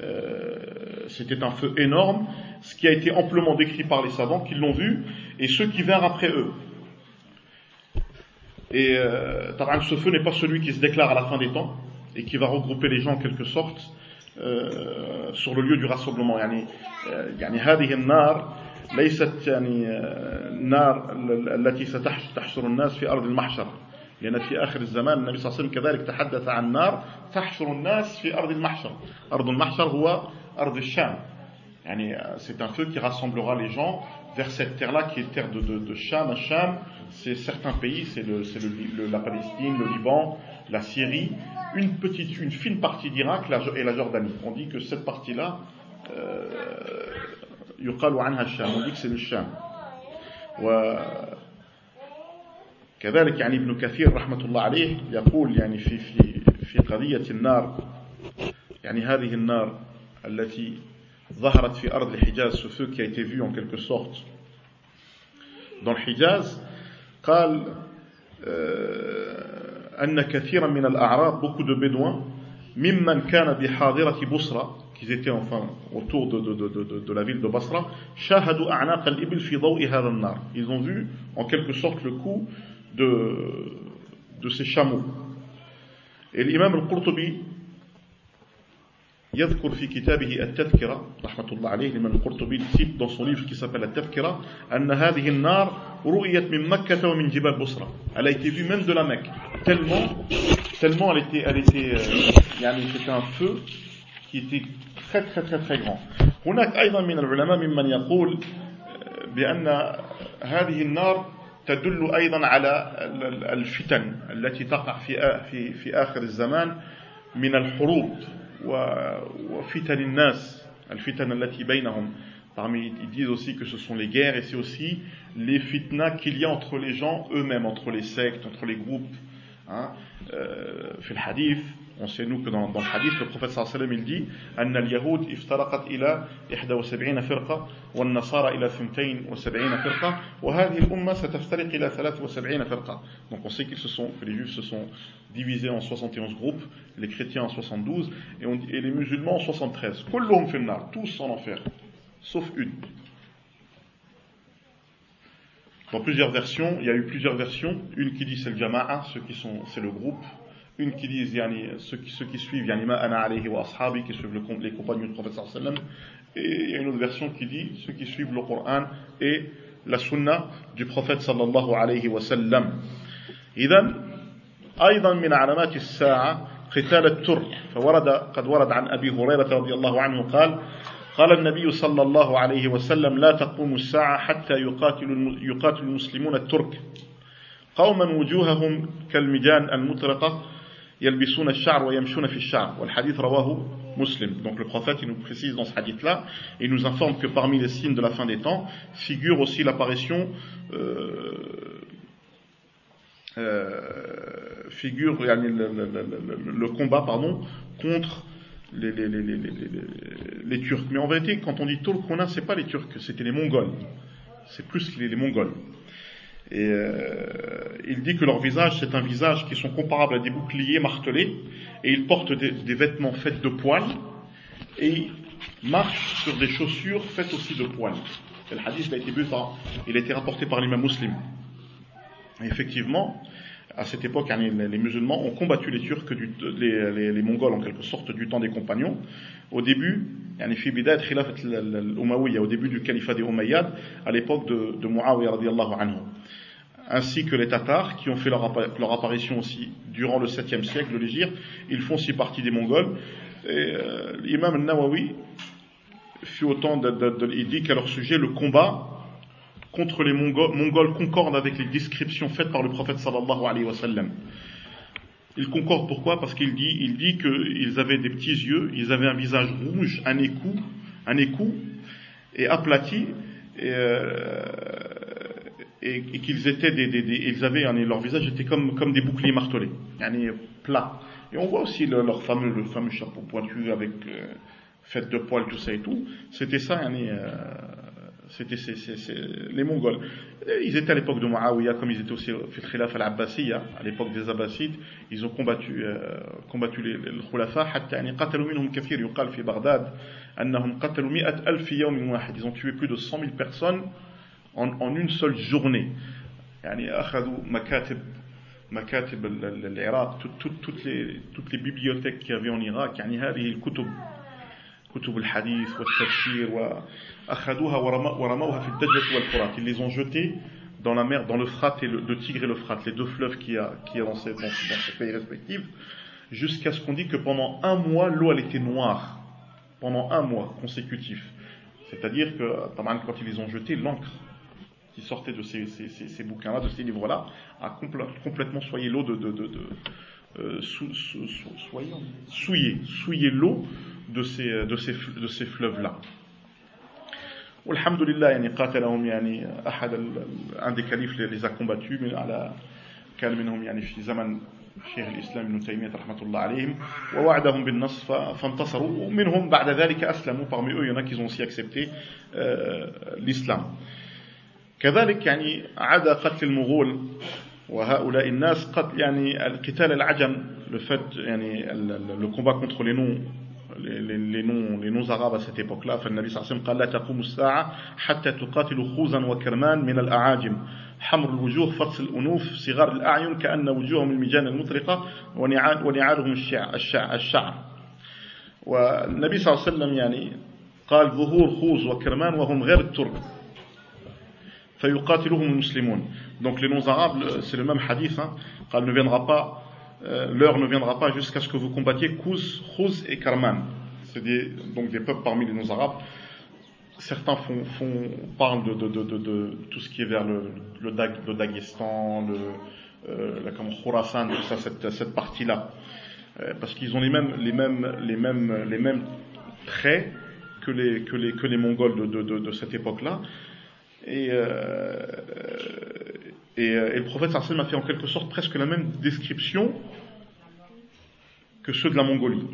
euh, c'était un feu énorme ce qui a été amplement décrit par les savants qui l'ont vu et ceux qui vinrent après eux Et euh, ce feu n'est pas celui qui se déclare à la fin des temps et qui va regrouper les gens en quelque sorte euh, sur le lieu du rassemblement. يعني في لأن في آخر الزمان النبي صلى الله عليه وسلم كذلك تحدث عن نار تحشر الناس في أرض المحشر أرض المحشر هو أرض الشام c'est un feu qui rassemblera les gens vers cette terre-là qui est terre de, de, de Sham. Sham, c'est certains pays, c'est le, le, la Palestine, le Liban, la Syrie, une petite, une fine partie d'Irak et la Jordanie. On dit que cette partie-là, euh, يقال عنها الشام on dit que c'est le Sham وكذلك يعني ابن كثير رحمة الله عليه يقول يعني في في في قضية النار يعني هذه النار التي ظهرت في أرض الحجاز ce feu qui a été vu en quelque sorte dans le Hijaz قال أن كثيرا من الأعراب beaucoup de bédouins ممن كان بحاضرة بصرة qu'ils étaient enfin autour de, de, de, de la ville de Basra, shahadu a'naq al-ibil fi dawi hadha nar Ils ont vu en quelque sorte le coup de, de ces chameaux. Et l'imam al-Qurtubi يذكر في كتابه التذكرة رحمة الله عليه لمن القرطبي cite dans son livre التذكرة أن هذه النار رؤيت من مكة ومن جبال بصرة. Elle a été vue même de la Mecque. Tellement tellement était euh, يعني c'était un feu qui était très très très très grand. هناك أيضا من العلماء ممن يقول بأن هذه النار تدل أيضا على الفتن التي تقع في في في آخر الزمان من الحروب. وفتن الناس الفتن التي بينهم Parmi, ils disent aussi que ce sont les guerres et c'est aussi les fitnas qu'il y a entre les gens eux-mêmes, entre les sectes, entre les groupes. Hein. Euh, fait le hadith, On sait nous que dans, dans le hadith, le prophète sallallahu alayhi wa sallam il dit أن اليهود افترقت إلى 71 فرقة والنصارى إلى 72 فرقة وهذه الأمة ستفترق إلى 73 فرقة. Donc on sait qu'ils se sont, que les juifs se sont divisés en 71 groupes, les chrétiens en 72 et, on, et les musulmans en 73. كلهم في النار, tous en enfer, sauf une. dans plusieurs versions, il y a eu plusieurs versions. Une qui dit c'est le jama'a, ceux qui sont, c'est le groupe. Une qui dit yani, ceux, qui, ceux qui suivent yani ma ana alayhi wa ashabi, qui suivent le, les compagnons du prophète sallam. Et il y a une autre version qui dit ceux qui suivent le Coran et la sunna du prophète sallallahu alayhi wa sallam. إذا أيضا من علامات الساعة قتال الترك فورد قد ورد عن أبي هريرة رضي الله عنه قال قال النبي صلى الله عليه وسلم لا تقوم الساعة حتى يقاتل يقاتل المسلمون الترك قوما وجوههم كالمجان المطرقة يلبسون الشعر ويمشون في الشعر والحديث رواه مسلم donc le prophète il nous précise dans ce hadith là et il nous informe que parmi les signes de la fin des temps figure aussi l'apparition euh, euh, figure le, le, le, le, combat pardon contre les, les, les, les, Turcs. Mais en vérité, quand on dit Turkona, c'est pas les Turcs, c'était les Mongols. C'est plus les, Mongols. Et euh, il dit que leur visage, c'est un visage qui sont comparables à des boucliers martelés, et ils portent des, vêtements faits de poils, et marchent sur des chaussures faites aussi de poils. Le hadith a été il a rapporté par l'imam muslim. Et effectivement, à cette époque, les, musulmans ont combattu les Turcs, les, Mongols en quelque sorte, du temps des compagnons. Au début, au début du califat des Umayyads, à l'époque de, de Muawiyah anhu. Ainsi que les Tatars, qui ont fait leur, apparition aussi durant le 7e siècle de l'Égypte, ils font aussi partie des Mongols. Et euh, l'imam Nawawi fut autant de, il dit qu'à leur sujet, le combat contre les Mongols, concorde avec les descriptions faites par le prophète sallallahu alayhi wa sallam. Il concorde pourquoi? Parce qu'il dit, il dit qu'ils avaient des petits yeux, ils avaient un visage rouge, un écou, un écou, et aplati, et, euh, et, et qu'ils étaient des, des, des, ils avaient, leur visage était comme, comme des boucliers martelés, plats. Et on voit aussi leur fameux, le fameux chapeau pointu avec euh, fête de poils, tout ça et tout. C'était ça, euh, c'était c'est c'est les Mongols. Ils étaient à l'époque de Muawiyah, comme ils étaient aussi fil khilaf al-Abbasiyya, à l'époque des Abbassides, ils ont combattu, euh, combattu les, les, le khulafa, Ils ont tué plus de 100 000 personnes en, en une seule journée. يعني أخذوا مكاتب مكاتب العراق toutes les toutes les bibliothèques qu'il y avait en Irak يعني هذه الكتب كتب الحديث والتفسير وأخذوها ورموها في الدجلة والفرات ils les ont jetés dans la mer, dans le Frat et le, le Tigre et le Frat, les deux fleuves qu'il y a, qu'il y a dans, ces, dans, dans ces pays respectifs, jusqu'à ce qu'on dit que pendant un mois, l'eau elle était noire, pendant un mois consécutif. C'est-à-dire que, quand ils les ont jetés, l'encre qui sortait de ces, ces, ces, ces bouquins-là, de ces livres-là, a compl complètement soyé l'eau de, de, de, de euh, sou, sou, sou, souillé, souillé l'eau de ces, de ces, de ces fleuves-là. والحمد لله يعني قاتلهم يعني أحد un des califes les a combattus من على كان منهم يعني في زمن شيخ الإسلام ابن تيمية رحمة الله عليهم ووعدهم بالنصر فانتصروا ومنهم بعد ذلك أسلموا parmi eux il y en a qui ont aussi accepté l'islam كذلك يعني عدا قتل المغول وهؤلاء الناس قتل يعني القتال العجم fait يعني le combat contre les noms les, noms, les noms arabes à cette époque-là. فالنبي صلى الله عليه وسلم قال لا تقوم الساعة حتى تقاتل خوزا وكرمان من الأعاجم. حمر الوجوه فرس الأنوف صغار الأعين كأن وجوههم المجان المطرقة ونعالهم الشعر, الشعر. والنبي صلى الله عليه وسلم يعني قال ظهور خوز وكرمان وهم غير الترك. Donc les non-arabes, c'est le même hadith, hein, ne viendra pas, euh, l'heure ne viendra pas jusqu'à ce que vous combattiez Kouz, Khouz et Karman. C'est des, donc des peuples parmi les non-arabes. Certains font, font parlent de, de, de, de, tout ce qui est vers le, le, le Daghestan, le, euh, la, comme Khorasan, tout ça, cette, cette partie-là. Euh, parce qu'ils ont les mêmes, les mêmes, les mêmes, les mêmes traits que les, que les, que les Mongols de, de cette époque-là. Et, euh, et, euh, et le prophète Sarcem a fait en quelque sorte presque la même description que ceux de la Mongolie.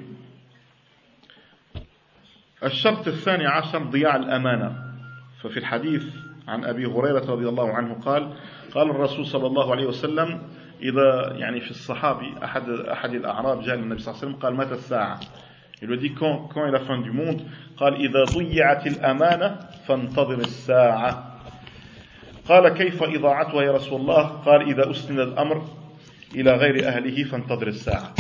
الشرط الثاني عشر ضياع الأمانة. ففي الحديث عن أبي هريرة رضي الله عنه قال قال الرسول صلى الله عليه وسلم إذا يعني في الصحابي أحد أحد الأعراب جاء للنبي صلى الله عليه وسلم قال متى الساعة؟ Il lui dit quand, quand est la fin du monde قال إذا ضيعت الأمانة فانتظر الساعة. قال كيف إضاعتها يا رسول الله قال إذا أسند الأمر إلى غير أهله فانتظر الساعة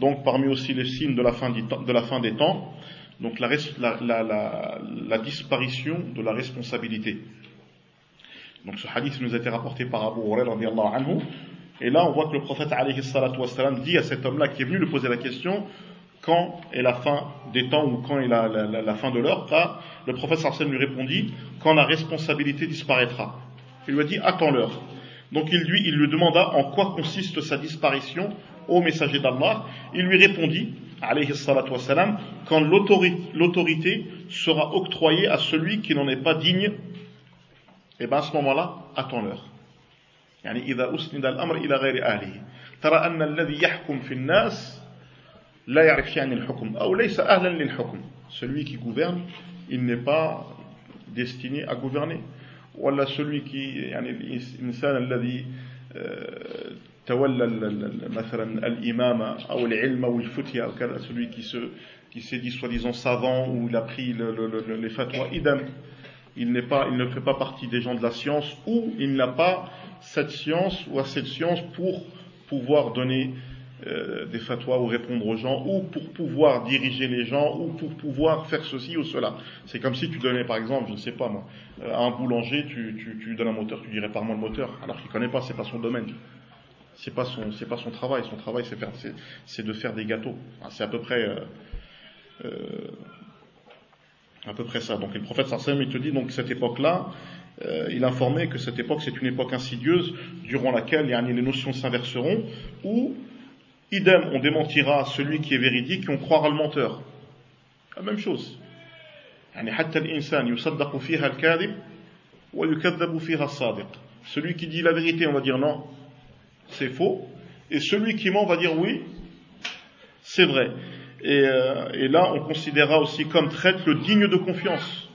Donc parmi aussi les signes de la fin, de la fin des temps, donc la, la, la, la, disparition de la responsabilité. Donc ce hadith nous a été rapporté par Abu Hurairah anhu, et là on voit que le prophète alayhi wassalam, dit à cet homme-là qui est venu lui poser la question quand est la fin des temps ou quand est la, la fin de l'heure Le prophète sallam lui répondit quand la responsabilité disparaîtra. Il lui a dit attends-leur. Donc il lui, il lui demanda en quoi consiste sa disparition au messager d'Allah. Il lui répondit, alayhi salatu wassalam, quand l'autorité sera octroyée à celui qui n'en est pas digne, et eh bien à ce moment-là, attends-leur. يعني إذا أسند الأمر إلى غير أهله ترى أن الذي يحكم في الناس لا يعرف شيئا عن الحكم أو ليس أهلا للحكم celui qui gouverne il n'est pas destiné à gouverner ولا celui qui يعني الإنسان الذي تولى مثلا الإمامة أو العلم أو الفتية أو كذا celui qui se qui s'est dit soi-disant savant ou il a pris le, le, le, les fatwas idem il n'est pas il ne fait pas partie des gens de la science ou il n'a pas cette science ou à cette science pour pouvoir donner euh, des fatwas ou répondre aux gens, ou pour pouvoir diriger les gens, ou pour pouvoir faire ceci ou cela. C'est comme si tu donnais, par exemple, je ne sais pas moi, euh, à un boulanger, tu, tu, donnes un moteur, tu dirais par moi le moteur, alors qu'il ne connaît pas, c'est pas son domaine. C'est pas pas son travail. Son travail, c'est de faire des gâteaux. C'est à peu près, euh, euh, à peu près ça. Donc le prophète sallam, il te dit donc cette époque-là, euh, il informait que cette époque, c'est une époque insidieuse durant laquelle les notions s'inverseront, où idem, on démentira celui qui est véridique et on croira le menteur. La même chose. Celui qui dit la vérité, on va dire non, c'est faux. Et celui qui ment va dire oui, c'est vrai. Et, euh, et, là, on considérera aussi comme traite le digne de confiance.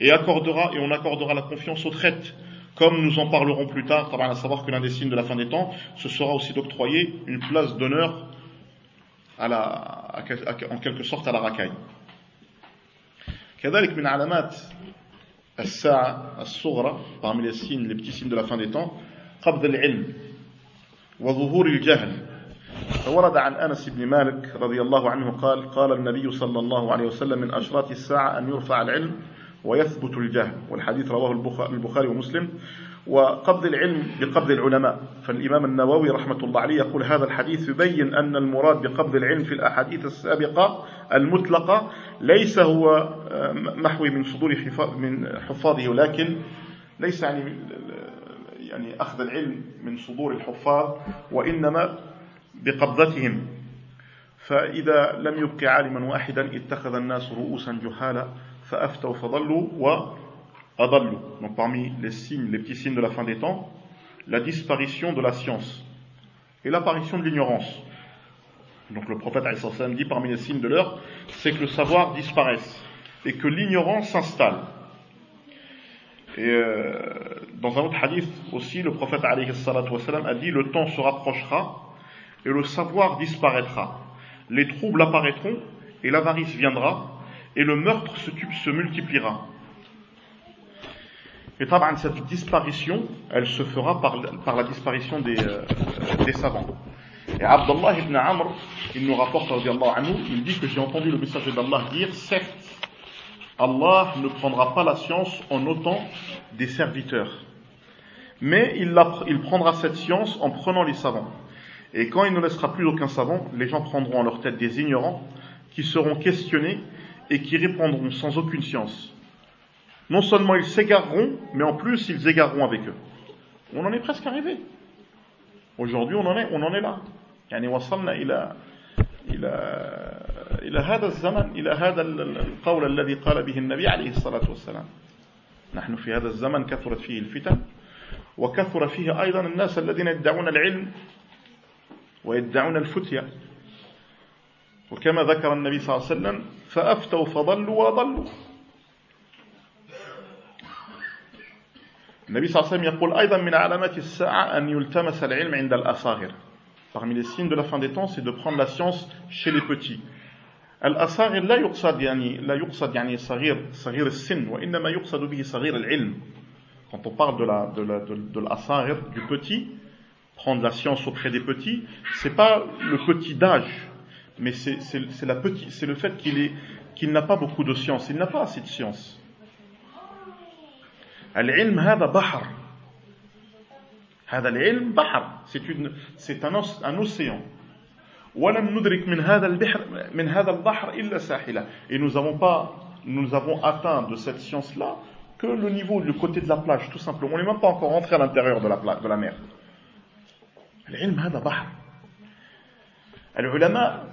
Et accordera, et on accordera la confiance au traite. Comme nous en parlerons plus tard, à savoir que l'un des signes de la fin des temps, ce sera aussi d'octroyer une place d'honneur à la, à, en quelque sorte à la racaille. كذلك من علامات الساعة الصغرى parmi les signes, les petits signes de la fin des temps قبض العلم وظهور الجهل فورد عن أنس بن مالك رضي الله عنه قال قال النبي صلى الله عليه وسلم من أشراط الساعة أن يرفع العلم ويثبت الجهل والحديث رواه البخاري ومسلم. وقبض العلم بقبض العلماء. فالإمام النووي رحمة الله عليه يقول هذا الحديث يبين أن المراد بقبض العلم في الأحاديث السابقة المطلقة ليس هو محوي من صدور من حفاظه ولكن ليس يعني يعني أخذ العلم من صدور الحفاظ وإنما بقبضتهم. فإذا لم يبق عالما واحدا اتخذ الناس رؤوسا جهالا donc parmi les signes les petits signes de la fin des temps la disparition de la science et l'apparition de l'ignorance. Donc le prophète dit parmi les signes de l'heure c'est que le savoir disparaisse et que l'ignorance s'installe. Et euh, dans un autre hadith aussi, le prophète a dit Le temps se rapprochera et le savoir disparaîtra. Les troubles apparaîtront et l'avarice viendra et le meurtre se, multipliera. Et cette disparition, elle se fera par, la disparition des, euh, savants. Et Abdullah ibn Amr, il nous rapporte, il dit que j'ai entendu le messager d'Allah dire Certes, Allah ne prendra pas la science en autant des serviteurs. Mais il, prendra cette science en prenant les savants. Et quand il ne laissera plus aucun savant, les gens prendront en leur tête des ignorants qui seront questionnés et qui répondront sans aucune science. Non seulement ils s'égareront, mais en plus ils égareront avec eux. On en est presque arrivé. Aujourd'hui, on en est, on en est là. إلى إلى هذا الزمن إلى هذا القول الذي قال به النبي عليه الصلاة والسلام نحن في هذا الزمن كثرت فيه الفتن وكثر فيه أيضا الناس الذين يدعون العلم ويدعون الفتية وكما ذكر النبي صلى الله عليه وسلم فأفتوا فضلوا وضلوا النبي صلى الله عليه وسلم يقول أيضا من علامات الساعة أن يلتمس العلم عند الأصاغر Parmi les signes de la fin des temps, c'est de prendre la science chez les petits. الأصاغر لا يقصد يعني لا يقصد يعني صغير صغير السن وإنما يقصد به صغير العلم. Quand on parle de la, de la, de, de du petit, prendre la science auprès des petits, c'est pas le petit d'âge, mais c'est, c'est, la petite, c'est le fait qu'il est, qu'il n'a pas beaucoup de science, il n'a pas assez de science. العلم هذا بحر هذا العلم بحر c'est une c'est un, un océan ولم ندرك من هذا البحر من هذا البحر إلا ساحلة et nous avons pas nous avons atteint de cette science là que le niveau du côté de la plage tout simplement on n'est même pas encore rentré à l'intérieur de la plage de la mer العلم هذا بحر العلماء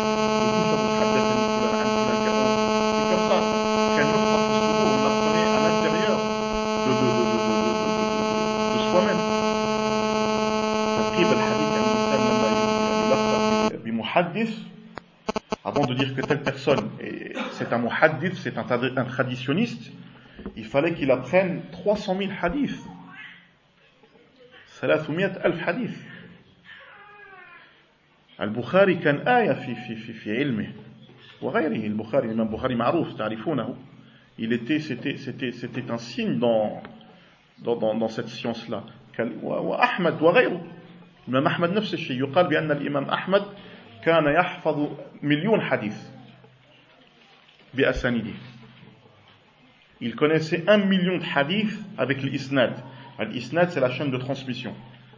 avant de dire que telle personne c'est un muhaddith, c'est un, un traditionniste, il fallait qu'il apprenne 300 000 hadiths. 300 ألف حديث البخاري كان آية في في في في علمه وغيره البخاري الإمام البخاري معروف تعرفونه il était c'était c'était c'était un signe dans dans dans, dans cette science là وأحمد وغيره الإمام أحمد نفس الشيء يقال بأن الإمام أحمد كان يحفظ مليون حديث بأسانيده il connaissait un million de hadiths avec l'isnad. L'isnad, c'est la chaîne de transmission.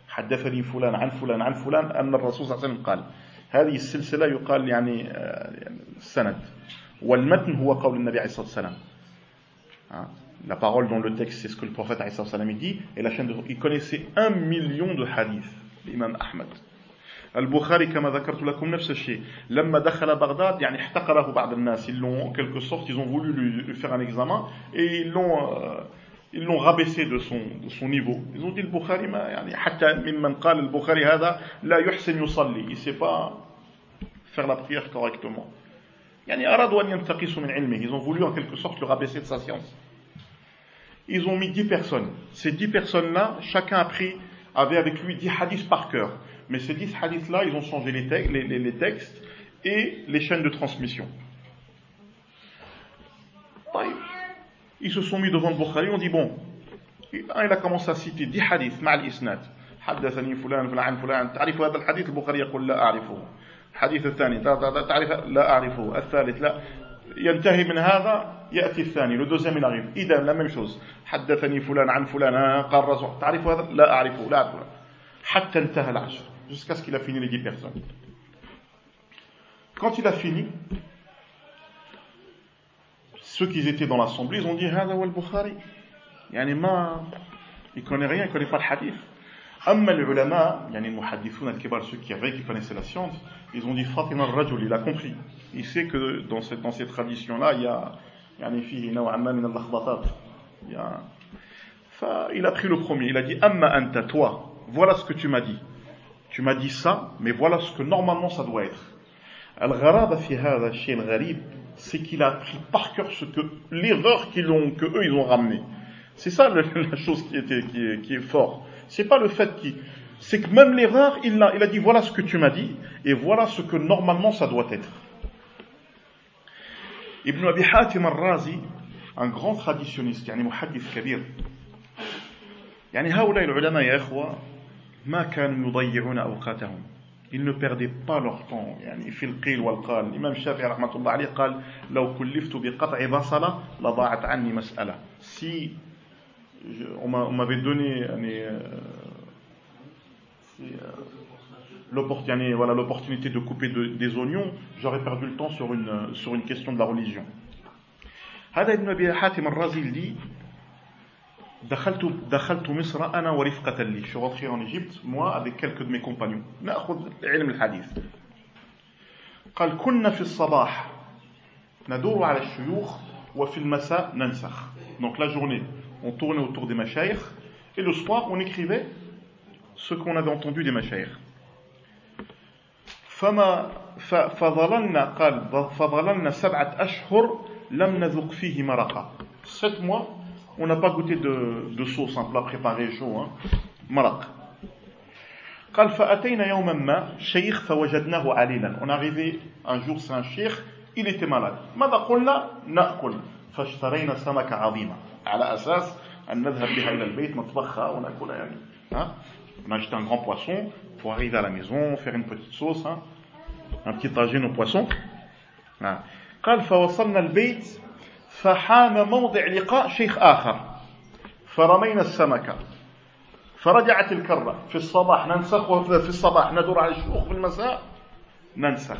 حدثني فلان عن فلان عن فلان أن الرسول صلى الله عليه وسلم قال هذه السلسلة يقال يعني السند والمتن هو قول النبي عليه الصلاة والسلام La parole dans le texte, c'est ce que le prophète عليه الصلاة والسلام dit, et la chaîne de... Il connaissait un million de hadiths, l'imam Ahmed. البخاري كما ذكرت لكم نفس الشيء لما دخل بغداد يعني احتقره بعض الناس ils l'ont en quelque sorte ils ont voulu lui, lui faire un examen et ils l'ont euh, ils l'ont rabaissé de son, de son niveau. Ils ont dit le Bukhari, ما يعني حتى ممن قال البخاري هذا لا يحسن يصلي, il ne sait pas faire la prière correctement. يعني أرادوا أن ينتقصوا من علمه, ils ont voulu en quelque sorte le rabaisser de sa science. Ils ont mis 10 personnes. Ces 10 personnes-là, chacun a pris, avait avec lui 10 hadiths par cœur. Mais ces dix hadiths-là, ils ont changé les, te les, les, les, textes et les chaînes de transmission. Ils se sont mis devant le Bukhari, on dit bon, il a commencé à citer 10 hadiths, مع الإسناد حدثني فلان فلان فلان تعرف هذا الحديث البخاري يقول لا أعرفه الحديث الثاني تعرف لا أعرفه الثالث لا ينتهي من هذا يأتي الثاني le deuxième il arrive. إذا la même chose. حدثني فلان عن فلان قال رسول تعرف هذا لا أعرفه لا أعرفه حتى انتهى العشر jusqu'à ce qu'il a fini les dix personnes. Quand il a fini, ceux qui étaient dans l'assemblée, ils ont dit Hada wal Bukhari. Yani ma, il connaît rien, il connaît pas le hadith. Amma l'ulama, yani muhadithun al-kibar, ceux qui avaient, qui connaissaient la science, ils ont dit Fatima al-Rajul, il a compris. Il sait que dans cette, dans ces traditions-là, il y a, yani fihi naw'amma min al-lakhbatat. Il y a, il a pris le premier, il a dit Amma anta, toi, voilà ce que tu m'as dit tu m'as dit ça, mais voilà ce que normalement ça doit être. Al-Gharaba fi hadha shay gharib, c'est qu'il a appris par cœur ce que l'erreur qu'ils ont que eux ils ont ramené. C'est ça le, *laughs* la chose qui était qui est, qui est fort. C'est pas le fait qu'il c'est que même l'erreur, il a, il a dit voilà ce que tu m'as dit et voilà ce que normalement ça doit être. Ibn Abi Hatim al-Razi, un grand traditionniste, يعني محدث كبير. يعني هؤلاء العلماء يا إخوة ils ne perdaient pas leur temps يعني في القيل والقال الإمام الشافعي رحمة الله عليه قال لو كلفت بقطع بصلة لضاعت عني مسألة si on m'avait donné يعني, l'opportunité voilà, l'opportunité de couper de, des oignons j'aurais perdu le temps sur une, sur une question de la religion هذا ابن أبي حاتم الرازي dit دخلت دخلت مصر أنا ورفقة لي. شغلتي اون إيجيبت موا افيك دو مي كومبانيون نأخذ علم الحديث. قال كنا في الصباح ندور على الشيوخ وفي المساء ننسخ. دونك لا جورني اون تورني اوتور دي مشايخ اي لو سوار اون ايكريفي سو كون افي انتوندو دي مشايخ فما فظللنا قال فظللنا سبعة أشهر لم نذق فيه مرقة. 7 mois on n'a pas goûté de, de sauce un plat préparé chaud hein. مرق قال فأتينا يوما ما شيخ فوجدناه عليلا on est arrivé un jour c'est un cheikh il était malade ماذا قلنا نأكل فاشترينا سمكة عظيمة على أساس أن نذهب بها إلى البيت نطبخها ونأكلها يعني ها on a acheté un grand poisson pour arriver à la maison faire une petite sauce hein. un petit tagine au poisson قال فوصلنا البيت فحان موضع لقاء شيخ آخر. فرمينا السمكة. فرجعت الكرة. في الصباح ننسخ وفي الصباح ندور على الشيوخ في المساء ننسخ.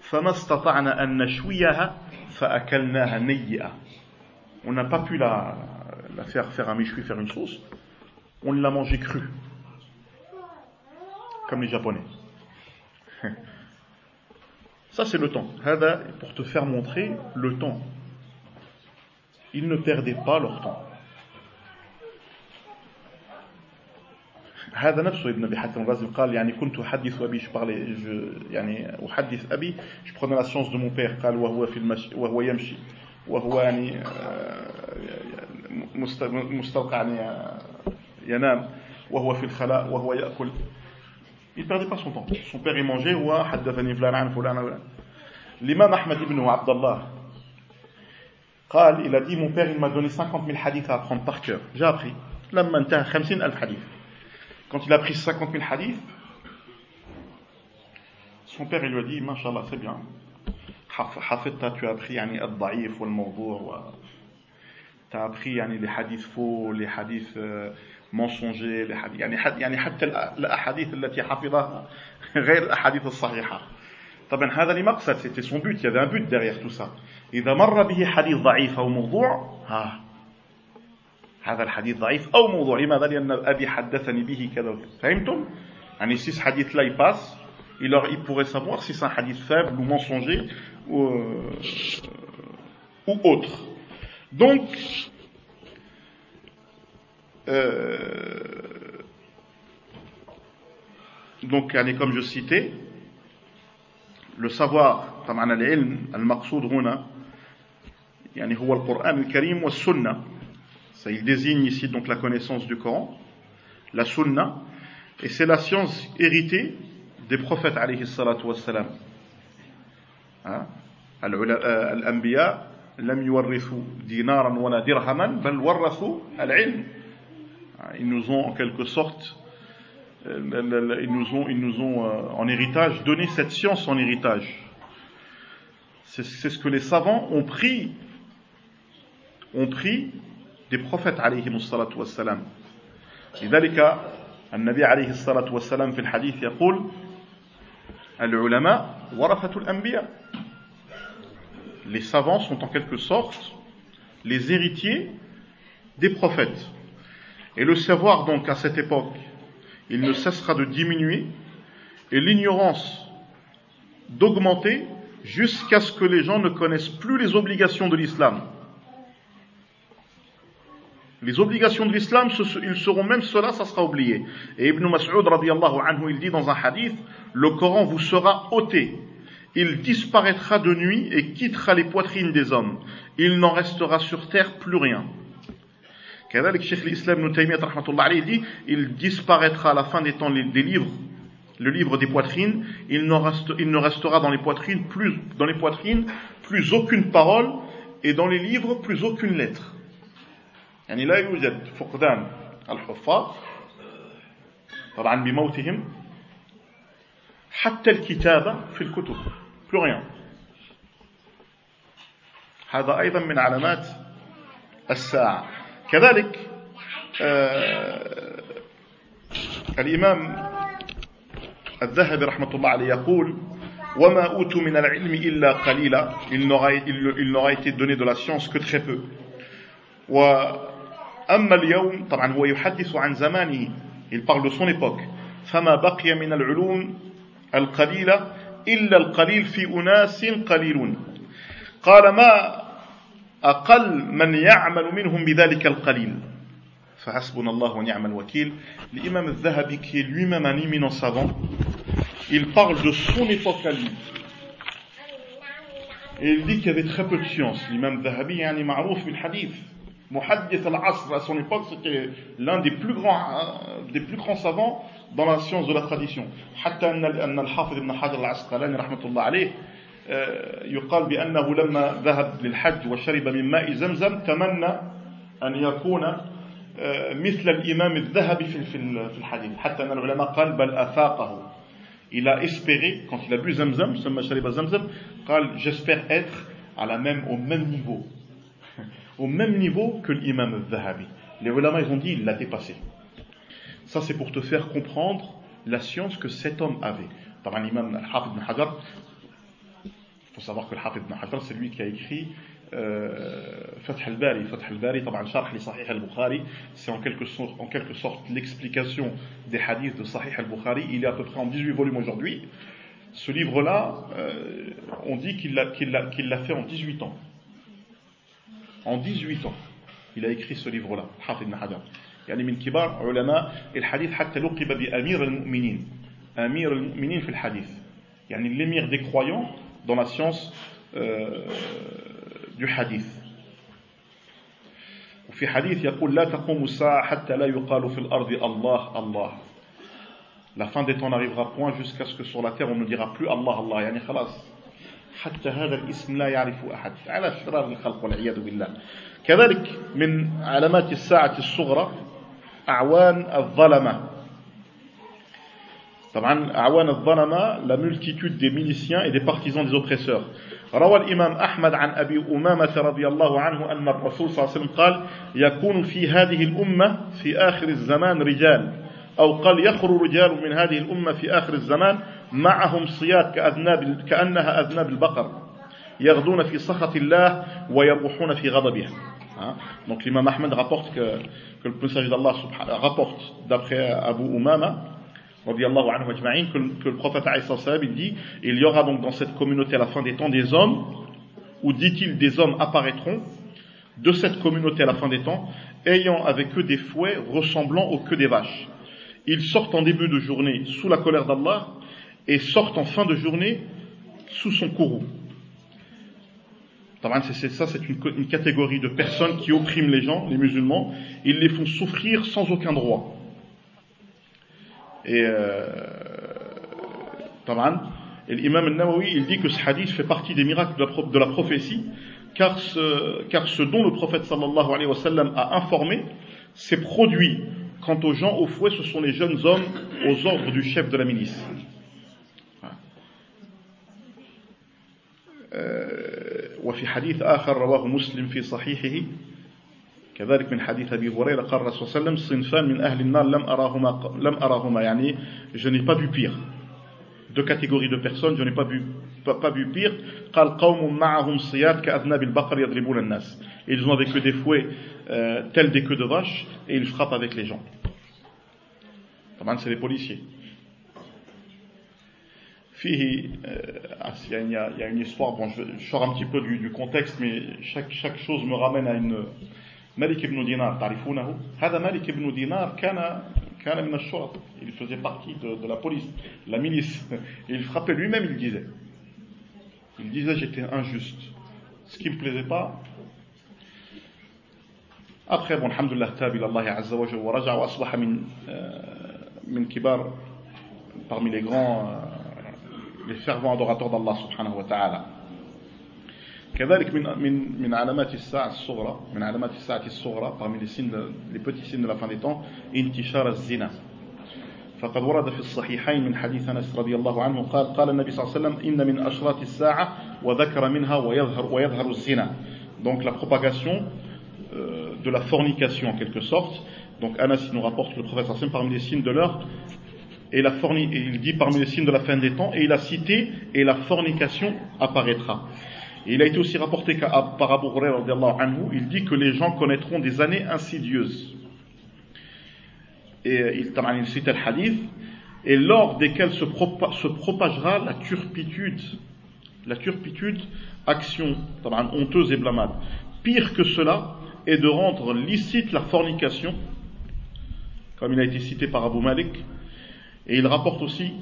فما استطعنا أن نشويها فأكلناها نيئة. On n'a pas pu la, la faire faire un méchoui, faire une sauce. On l'a mangé cru comme les japonais. *laughs* Ça, c'est le temps. Pour te faire montrer le temps. ils ne perdaient pas leur temps. هذا نفسه ابن أبي حاتم الرازي قال يعني كنت أحدث أبي شو بارلي يعني أحدث أبي جو بخون لا سيونس دو مون بير قال وهو في المشي وهو يمشي وهو يعني آه، مستوقع يعني آه، ينام وهو في الخلاء وهو يأكل. Il perdait pas son temps. Son père y mangeait ou حدثني فلان عن فلان الإمام أحمد ابن عبد الله. قال, il a dit, mon père, il m'a donné 50 000 hadiths à apprendre par cœur. J'ai appris. لما انتهى 50 ألف hadiths. Quand il a pris 50 000 hadiths, son père, il lui a dit, Mashallah, c'est bien. حفظت, tu as appris يعني الضعيف والموضوع tu as appris يعني les hadiths faux, les hadiths mensonger يعني يعني حتى الاحاديث التي حفظها غير الاحاديث الصحيحه طبعا هذا لمقصد c'était son but il y avait un but derrière tout ça اذا مر به حديث ضعيف او موضوع ها هذا الحديث ضعيف او موضوع لماذا لان ابي حدثني به كذا فهمتم يعني si ce hadith là il passe il, leur, il pourrait savoir si c'est un hadith faible ou mensonger ou, ou autre donc Euh, donc comme je citais le savoir طبعا العلم المقصود هنا يعني هو القرآن الكريم والسنة ça il désigne ici donc la connaissance du Coran la sunna et c'est la science héritée des prophètes alayhi salatu wassalam الأنبياء لم يورثوا دينارا ولا درهما بل ورثوا العلم ils nous ont en quelque sorte, euh, ils nous ont, ils nous ont euh, en héritage donné cette science en héritage. C'est ce que les savants ont pris, ont pris des prophètes alayhi salatu wassalam. لذلك النبي عليه الصلاة والسلام في الحديث يقول العلماء ورثة الأنبياء Les savants sont en quelque sorte les héritiers des prophètes. Et le savoir donc à cette époque, il ne cessera de diminuer et l'ignorance d'augmenter jusqu'à ce que les gens ne connaissent plus les obligations de l'islam. Les obligations de l'islam, ils seront même cela, ça sera oublié. Et Ibn Mas'ud anhu, il dit dans un hadith, le Coran vous sera ôté. Il disparaîtra de nuit et quittera les poitrines des hommes. Il n'en restera sur terre plus rien. كذلك شيخ الإسلام ابن تيمية رحمة الله عليه dit il disparaîtra à la fin des temps des livres le livre des poitrines il, reste, il ne restera dans les poitrines plus dans les poitrines plus aucune parole et dans les livres plus aucune lettre يعني لا يوجد فقدان الحفاظ طبعا بموتهم حتى الكتابة في الكتب plus rien هذا أيضا من علامات الساعة كذلك آه الإمام الذهبي رحمة الله عليه يقول وما أوتوا من العلم إلا قليلا il n'aura été donné de la science que très peu. وأما اليوم طبعا هو يحدث عن زمانه il parle de son époque. فما بقي من العلوم القليلة إلا القليل في أناس قليلون. قال ما أقل من يعمل منهم بذلك القليل فحسبنا الله ونعم الوكيل الإمام الذهبي qui est lui-même un savant il parle de son époque à lui. Et il dit qu'il y avait très peu de science. L'imam Zahabi, yani ma'rouf bil hadith. Muhaddith al-Asr, à son époque, c'était l'un des plus grands, euh, des plus grands savants dans la science de la tradition. حتى أن الحافظ ابن حجر العسقلاني رحمة الله عليه آه، يقال بأنه لما ذهب للحج وشرب من ماء زمزم تمنى أن يكون آه، مثل الإمام الذهبي في في الحديث. حتى أن العلماء قال بل أفاقه. إلى إسبيري quand il a زمزم ثم شرب زمزم قال j'espère être à la même ميم même niveau. *laughs* Au même niveau que l'imam الذهبي les ulama ils ont dit il l'a dépassé. Ça c'est pour te faire comprendre la science que cet طبعا الإمام الحافظ بن حجر faut savoir que le Hafid ibn Hajar, c'est lui qui a écrit euh, Fath al-Bari. Fath al-Bari, Sharh li Sahih al-Bukhari, c'est en quelque sorte, en quelque sorte l'explication des hadiths de Sahih al-Bukhari. Il est à peu près en 18 volumes aujourd'hui. Ce livre-là, euh, on dit qu'il l'a, qu'il, l'a, qu'il l'a fait en 18 ans. En 18 ans, il a écrit ce livre-là, Hafid ibn Hajar. يعني من كبار علماء الحديث حتى لقب بأمير المؤمنين أمير المؤمنين في الحديث يعني l'émir des croyants dans la science euh, du hadith. وفي حديث يقول لا تقوم الساعة حتى لا يقال في الأرض الله الله La fin des temps n'arrivera point jusqu'à ce que sur la terre on ne dira plus Allah Allah يعني خلاص حتى هذا الاسم لا يعرف أحد على شرار الخلق والعياذ بالله كذلك من علامات الساعة الصغرى أعوان الظلمة طبعا أعوان الظلمة la multitude des miliciens et des partisans des oppresseurs. روى الإمام أحمد عن أبي أمامة رضي الله عنه أن الرسول صلى الله عليه وسلم قال يكون في هذه الأمة في آخر الزمان رجال أو قال يخر رجال من هذه الأمة في آخر الزمان معهم صياد كأذناب كأنها أذناب البقر يغدون في سخط الله ويروحون في غضبه Donc l'imam Ahmed rapporte que, que le messager d'Allah rapporte d'après Abu Umama que, que le prophète il dit il y aura donc dans cette communauté à la fin des temps des hommes, ou dit-il des hommes apparaîtront de cette communauté à la fin des temps, ayant avec eux des fouets ressemblant aux queues des vaches. Ils sortent en début de journée sous la colère d'Allah et sortent en fin de journée sous son courroux. Ça, c'est une, une catégorie de personnes qui oppriment les gens, les musulmans, ils les font souffrir sans aucun droit. Et euh, et l'imam al-Nawawi, dit que ce hadith fait partie des miracles de la, prophétie, car ce, dont le prophète sallallahu alayhi wa a informé s'est produit. Quant aux gens au fouet, ce sont les jeunes hommes aux ordres du chef de la milice. Euh, كذلك من حديث أبي هريرة قال الرسول صلى الله عليه وسلم صنفان من أهل النار لم أراهما لم أراهما يعني je n'ai pas vu pire deux catégories de personnes je n'ai pas vu pas, pas vu pire قال قوم معهم صياد كأذناب البقر يضربون الناس ils ont avec eux des fouets euh, tels des queues de vache et ils frappent avec les gens طبعا c'est les policiers فيه il y, a, il y a une histoire bon je, je sors un petit peu du, du contexte mais chaque, chaque chose me ramène à une Malik ibn Dinar, تعرفونه هذا مالك ibn Dinar كان كان من الشرطة il faisait partie de, de la police la milice il frappait lui-même il disait il disait j'étais injuste ce qui me plaisait pas après bon alhamdulillah تاب إلى الله عز وجل ورجع وأصبح من من كبار parmi les grands les fervents adorateurs d'Allah subhanahu wa ta'ala كذلك من من من علامات الساعة الصغرى من علامات الساعة الصغرى parmi les signes les petits signes de la fin des temps انتشار الزنا فقد ورد في الصحيحين من حديث انس رضي الله عنه قال قال النبي صلى الله عليه وسلم ان من اشراط الساعة وذكر منها ويظهر ويظهر الزنا donc la propagation euh, de la fornication en quelque sorte donc Anas nous rapporte le prophète sallam parmi les signes de l'heure et la forni et il dit parmi les signes de la fin des temps et il a cité et la fornication apparaîtra Et il a été aussi rapporté par Abu Hurairah, il dit que les gens connaîtront des années insidieuses. Et il, il cite le hadith, et lors desquelles se, se, propagera la turpitude, la turpitude, action honteuse et blâmable. Pire que cela est de rendre licite la fornication, comme il a été cité par Abu Malik, et il rapporte aussi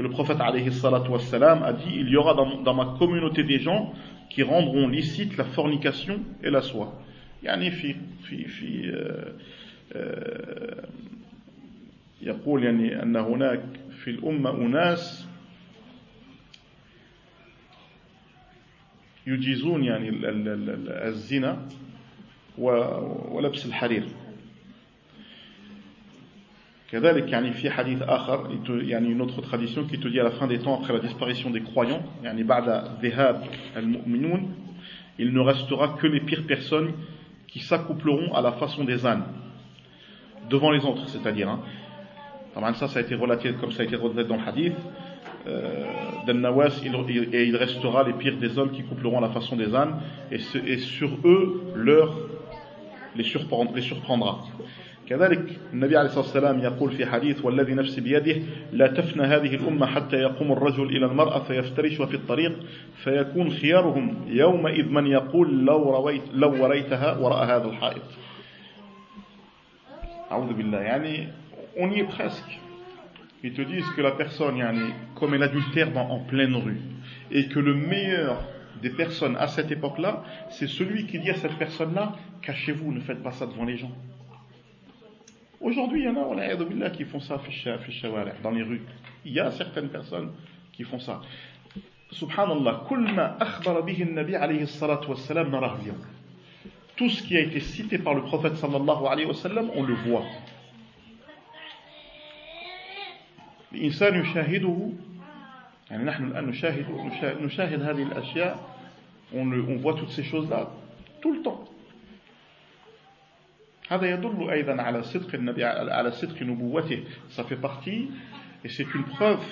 que le prophète alayhi wassalam, a dit il y aura dans, dans, ma communauté des gens qui rendront licite la fornication et la soie. يعني في في في يقول يعني أن هناك في الأمة أناس يجيزون يعني الزنا ولبس الحرير كذلك يعني في حديث آخر يعني une autre tradition qui te dit à la fin des temps après la disparition des croyants يعني بعد ذهاب المؤمنون il ne restera que les pires personnes qui s'accoupleront à la façon des ânes devant les autres c'est-à-dire hein. ça ça a été relaté comme ça a été relaté dans le hadith euh, d'Al-Nawas et il restera les pires des hommes qui coupleront à la façon des ânes et, et sur eux leur les, surprendra, les surprendra كذلك النبي عليه الصلاة والسلام يقول في حديث والذي نفسي بيده لا تفنى هذه الأمة حتى يقوم الرجل إلى المرأة فيفترشها في الطريق فيكون خيارهم يومئذ من يقول لو, رويت لو وريتها وراء هذا الحائط أعوذ بالله يعني on y est presque ils te disent que la personne yani, commet l'adultère en pleine rue et que le meilleur des personnes à cette époque-là, c'est celui qui dit à cette personne-là, cachez-vous, ne faites pas ça devant les gens. Aujourd'hui, il y en a, on a qui font ça dans les rues. Il y a certaines personnes qui font ça. Subhanallah, tout ce qui a été cité par le prophète sallallahu alayhi wa sallam, on le voit. الإنسان يشاهده يعني نحن الآن نشاهد نشاهد هذه الأشياء on, le, on voit toutes ces choses-là tout le temps هذا يدل أيضا على صدق النبي على صدق نبوته ça fait partie et c'est une preuve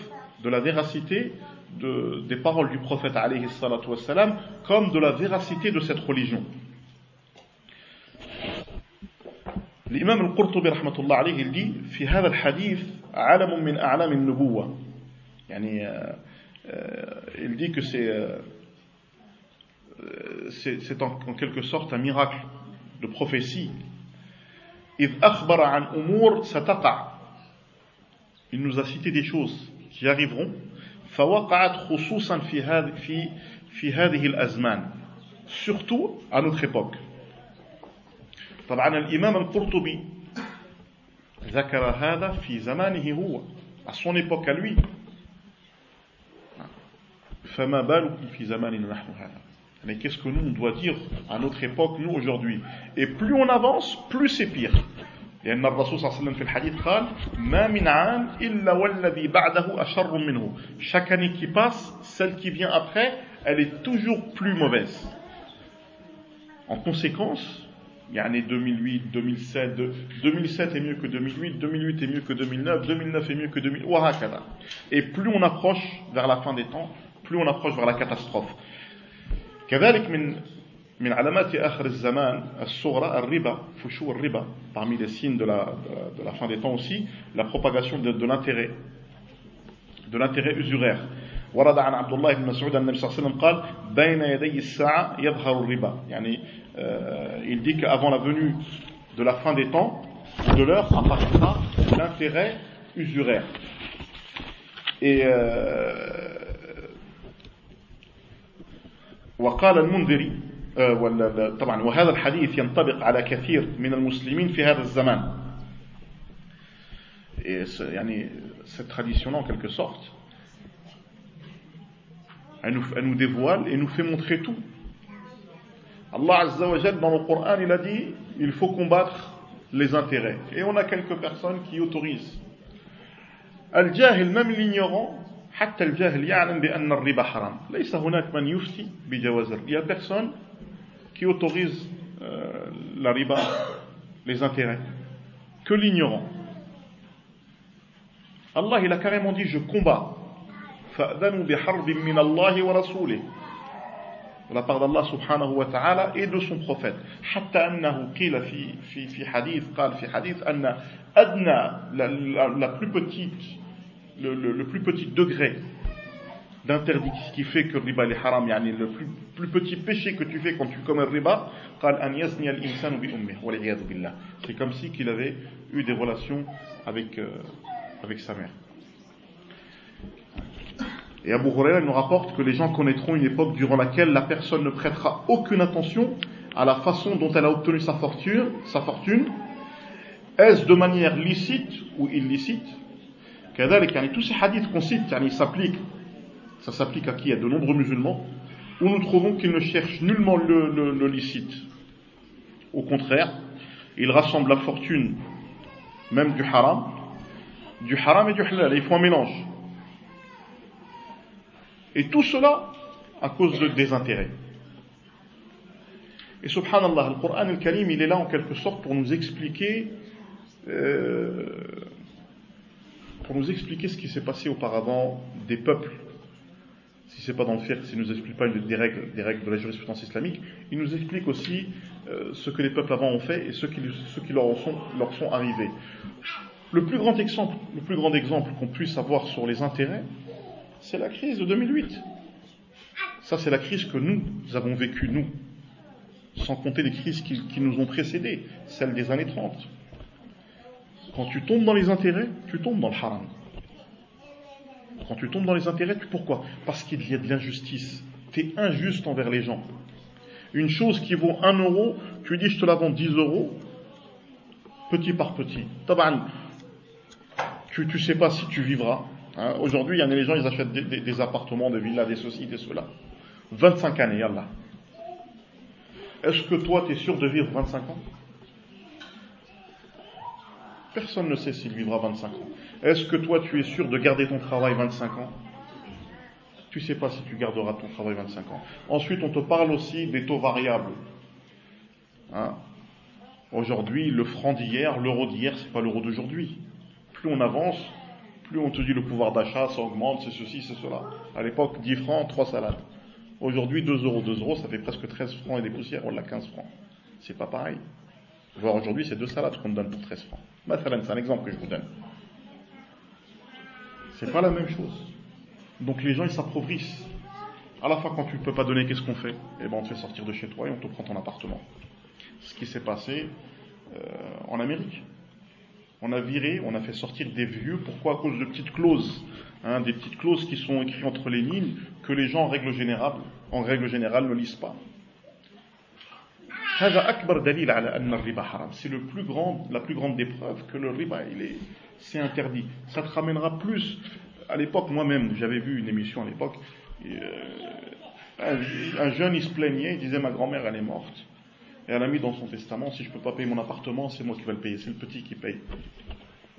de la véracité de, des paroles du prophète alayhi salatu wassalam comme de la véracité de cette religion الإمام القرطبي رحمة الله عليه il dit في هذا الحديث علم من أعلام النبوة يعني il dit que c'est c'est en, en quelque sorte un miracle de prophétie إذ أخبر عن أمور ستقع. Il nous a cité des choses qui arriveront فوقعت خصوصا في هذه في في هذه الأزمان. Surtout à notre époque. طبعا الإمام القرطبي ذكر هذا في زمانه هو. À son époque à lui. فما بالكم في زماننا نحن هذا؟ Mais qu'est-ce que nous, on doit dire à notre époque, nous, aujourd'hui Et plus on avance, plus c'est pire. لأن الرسول صلى الله عليه وسلم في الحديث قال ما من عام إلا والذي بعده أشر منه chaque année qui passe celle qui vient après elle est toujours plus mauvaise en conséquence il y a année 2008 2007 2007 est mieux que 2008 2008 est mieux que 2009 2009 est mieux que 2000 et plus on approche vers la fin des temps plus on approche vers la catastrophe كذلك من من علامات آخر الزمان الصغرى الربا فشو الربا parmi les signes de la, de la fin des temps aussi la propagation de, de l'intérêt de l'intérêt usuraire ورد عن عبد الله بن مسعود أن النبي صلى الله عليه وسلم قال بين يدي الساعة يظهر الربا يعني euh, il dit qu'avant la venue de la fin des temps de l'heure apparaîtra l'intérêt usuraire et euh, وقال المنذري طبعا وهذا الحديث ينطبق على كثير من المسلمين في هذا الزمان يعني cette tradition en quelque sorte elle nous, elle nous dévoile et nous fait montrer tout Allah Azza wa Jal dans le Coran il a dit il faut combattre les intérêts et on a quelques personnes qui autorisent Al-Jahil même l'ignorant حتى الجاهل يعلم بأن الربا حرام. ليس هناك من يفتي بجواز الربا. يا بيرسون كي اوتوريز لا ربا لي زانتيري كو لينيورون الله لا كاريمون دي جو كومبا فاذنوا بحرب من الله ورسوله. La part d'Allah subhanahu wa ta'ala et de son prophète. Hatta في qila fi hadith, qal fi hadith, anna adna, la plus petite le, plus petit degré d'interdit qui fait que le riba est haram, yani le plus, plus petit péché que tu fais quand tu commets le riba, c'est comme si qu'il avait eu des relations avec, euh, avec sa mère. Et Abu Huraira nous rapporte que les gens connaîtront une époque durant laquelle la personne ne prêtera aucune attention à la façon dont elle a obtenu sa fortune, sa fortune, est-ce de manière licite ou illicite? Tous ces hadiths qu'on cite, s'appliquent, ça s'applique à qui? À de nombreux musulmans, où nous trouvons qu'ils ne cherchent nullement le, licite. Au contraire, ils rassemblent la fortune, même du haram, du haram et du halal, ils font un mélange. Et tout cela à cause de désintérêt. Et subhanallah, le Coran al-Karim, il est là en quelque sorte pour nous expliquer euh, pour nous expliquer ce qui s'est passé auparavant des peuples. Si c'est pas dans le fiqh, s'il nous explique pas des règles, de la jurisprudence islamique, il nous explique aussi euh, ce que les peuples avant ont fait et ce qui, ce leur, sont, arrivés. Le plus grand exemple, qu'on puisse avoir sur les intérêts, c'est la crise de 2008. Ça, c'est la crise que nous avons vécue, nous, sans compter les crises qui, qui nous ont précédées, celles des années 30. Quand tu tombes dans les intérêts, tu tombes dans le haram. Quand tu tombes dans les intérêts, pourquoi? Parce qu'il y a de l'injustice. Tu es injuste envers les gens. Une chose qui vaut 1 euro, tu dis je te la vends 10 euros, petit par petit. Tu ne sais pas si tu vivras. Hein. Aujourd'hui, il y a des gens, ils achètent des, appartements, des villas, des ceci, des cela. 25 années, Allah. Est-ce que toi, tu es sûr de vivre 25 ans? Personne ne sait s'il vivra 25 ans. Est-ce que toi, tu es sûr de garder ton travail 25 ans? Tu ne sais pas si tu garderas ton travail 25 ans. Ensuite, on te parle aussi des taux variables. Hein? Aujourd'hui, le franc d'hier, l'euro d'hier, c'est pas l'euro d'aujourd'hui. Plus on avance, plus on te dit le pouvoir d'achat, ça augmente, c'est ceci, c'est cela. À l'époque, 10 francs, 3 salades. Aujourd'hui, 2 euros, 2 euros, ça fait presque 13 francs et des poussières, on l'a 15 francs. C'est pas pareil. Voir aujourd'hui, c'est deux salades qu'on donne pour 13 francs. C'est un exemple que je vous donne. C'est pas la même chose. Donc les gens, ils s'appauvrissent. À la fois, quand tu ne peux pas donner, qu'est-ce qu'on fait? Eh ben, on te fait sortir de chez toi et on te prend ton appartement. Ce qui s'est passé euh, en Amérique. On a viré, on a fait sortir des vieux. Pourquoi? À cause de petites clauses. Hein, des petites clauses qui sont écrites entre les lignes que les gens, en règle générale, en règle générale ne lisent pas. C'est le plus grand, la plus grande des que le riba, il est, c'est interdit. Ça te ramènera plus. À l'époque, moi-même, j'avais vu une émission à l'époque. Euh, un, jeune, il se plaignait, il disait ma grand-mère, elle est morte. Et elle a mis dans son testament, si je ne peux pas payer mon appartement, c'est moi qui vais le payer, c'est le petit qui paye.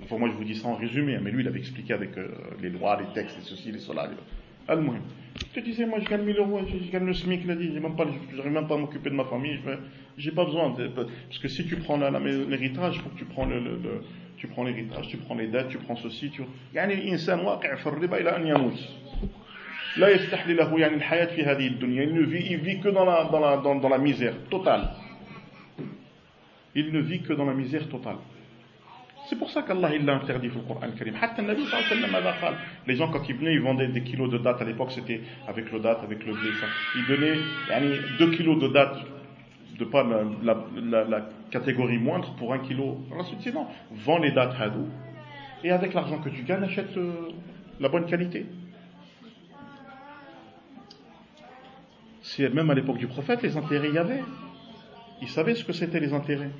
Enfin, moi, je vous dis ça en résumé, hein, mais lui, il avait expliqué avec euh, les lois, les textes, les ceci, les cela. Allemagne. Je te disais, moi, je gagne 1000 euros, je, gagne le SMIC, il a dit, je n'arrive même pas à m'occuper de ma famille, je n'ai pas besoin. De, parce que si tu prends l'héritage, il faut que tu prends le, tu prends l'héritage, tu prends les dettes, tu prends ceci, tu. يعني الإنسان واقع في الربا إلى أن يموت. لا يستحلي له يعني الحياة في هذه الدنيا. Il ne vit, il vit que dans la, dans la, dans, dans la misère totale. Il ne vit que dans la misère totale. C'est pour ça qu'Allah il l'a interdit dans le Coran Karim. Les gens quand ils venaient, ils vendaient des kilos de dates. À l'époque, c'était avec le date, avec le blé. Ça. Ils donnaient 2 kilos de dates, de pas la, catégorie moindre, pour 1 kilo. Ensuite. Vends les dates hadou. Et avec l'argent que tu gagnes, achète euh, la bonne qualité. Même à l'époque du prophète, les intérêts y avait. Ils savaient ce que c'était les intérêts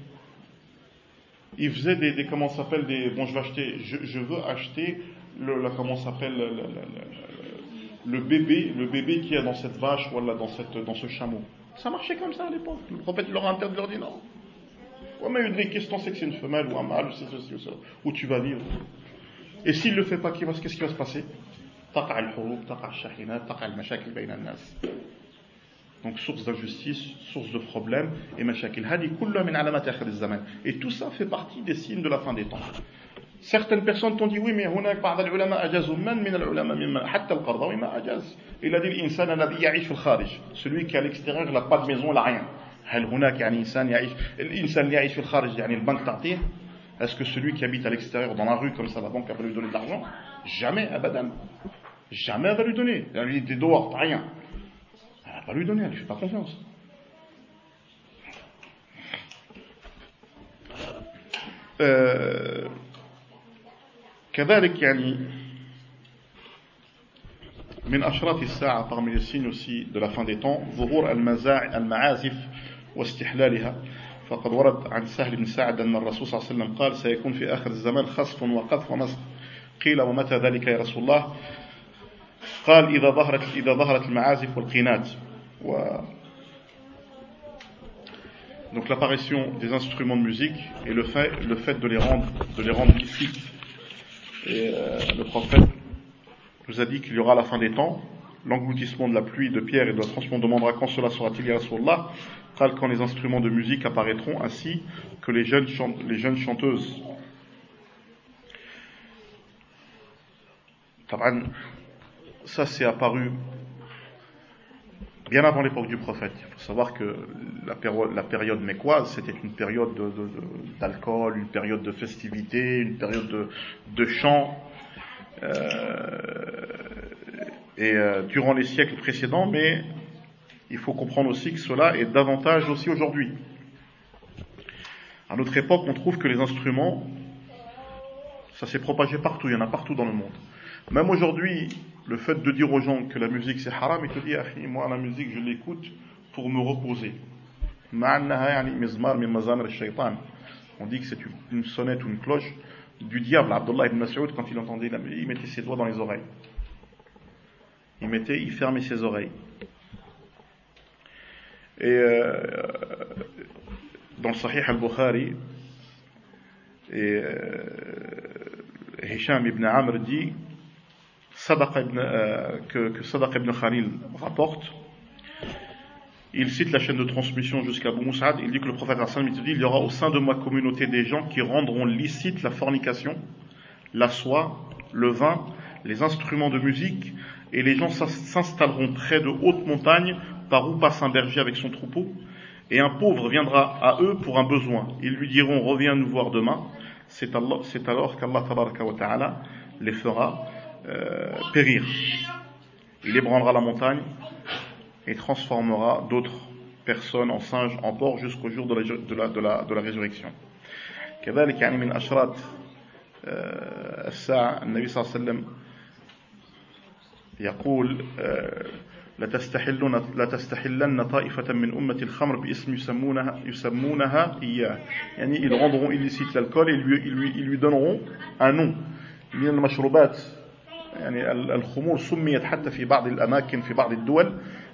il faisait des, des comment s'appelle bon je veux acheter le la, comment s'appelle le, le, le, bébé le bébé qui est dans cette vache voilà dans cette dans ce chameau ça marchait comme ça à l'époque. Le prophète leur a interdit, leur dit non. Ouais, mais une des questions, c'est que c'est une femelle ou un mâle, ou c'est ceci ou ça, ou tu vas vivre? Et s'il ne le fait pas, qu'est-ce qui va se passer? Donc source d'injustice, source de problèmes et machakil. Et tout ça fait partie des signes de la fin des temps. Certaines personnes t'ont dit oui mais هناك بعض العلماء أجازوا من من العلماء ممن حتى القرضاوي ما أجاز il a dit الإنسان الذي يعيش في الخارج celui qui est à l'extérieur il n'a pas de maison il n'a rien هل هناك يعني إنسان يعيش الإنسان اللي يعيش في الخارج يعني البنك تعطيه est-ce que celui qui habite à l'extérieur dans la rue comme ça la banque va lui donner de l'argent jamais abadan jamais elle va lui donner il est dehors t'as rien va pas lui donner, elle ne lui fait pas confiance. كذلك يعني من أشراط الساعة parmi les signes aussi de la fin des temps ظهور المعازف واستحلالها. فقد ورد عن سهل بن سعد أن الرسول صلى الله عليه وسلم قال سيكون في آخر الزمان خصف وقذف ومسخ قيل ومتى ذلك يا رسول الله؟ قال إذا ظهرت إذا ظهرت المعازف والقينات و Donc l'apparition des instruments de musique et le fait, le fait de les rendre, de les rendre licites. Et euh, le prophète nous a dit qu'il y aura la fin des temps, l'engloutissement de la pluie, de pierre et de la transmission demandera quand cela sera-t-il, ya Rasulallah, quand les instruments de musique apparaîtront, ainsi que les jeunes, les jeunes chanteuses. Ça, c'est apparu bien avant l'époque du prophète. Il faut savoir que la, période, la mécoise, c'était une période d'alcool, une période de festivité, une période de, de chant. Euh, et euh, durant les siècles précédents, mais il faut comprendre aussi que cela est davantage aussi aujourd'hui. À notre époque, on trouve que les instruments, ça s'est propagé partout, il y en a partout dans le monde. Même aujourd'hui, le fait de dire aux gens que la musique c'est haram, il te dit, moi la musique je l'écoute pour me reposer. On dit que c'est une sonnette ou une cloche du diable. Abdullah ibn Mas'ud, quand il entendait la musique, il mettait ses doigts dans les oreilles. Il mettait, il fermait ses oreilles. Et euh, dans le Sahih al-Bukhari, euh, Hisham ibn Amr dit que, que Sadaq ibn Khalil rapporte, il cite la chaîne de transmission jusqu'à Abu il dit que le prophète il dit, il y aura au sein de ma communauté des gens qui rendront licite la fornication, la soie, le vin, les instruments de musique, et les gens s'installeront près de hautes montagnes par où passe un berger avec son troupeau, et un pauvre viendra à eux pour un besoin. Ils lui diront, reviens nous voir demain. C'est alors qu'Allah les fera euh, périr. Il ébranlera la montagne et transformera d'autres personnes en singes, en porcs jusqu'au jour de la, de la, de la, de la résurrection. كذلك يعني من أشراط الساعة النبي صلى الله عليه وسلم يقول لتستحلن لتستحلن طائفة من أمة الخمر باسم يسمونها يسمونها إياه يعني ils rendront illicite l'alcool et ils lui, ils lui, ils lui donneront un nom من المشروبات يعني الخمور سميت حتى في بعض الأماكن في بعض الدول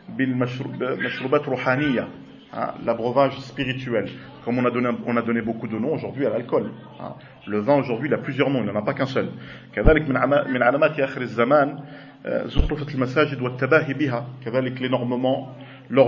بالمشروبات روحانية l'abreuvage spirituel. Comme on a donné, on a donné beaucoup de noms aujourd'hui à l'alcool. Le vin aujourd'hui, il a plusieurs noms, il n'en a pas qu'un seul. كذلك من علامات آخر الزمان زخرفة المساجد والتباهي بها. كذلك l'énormément, euh,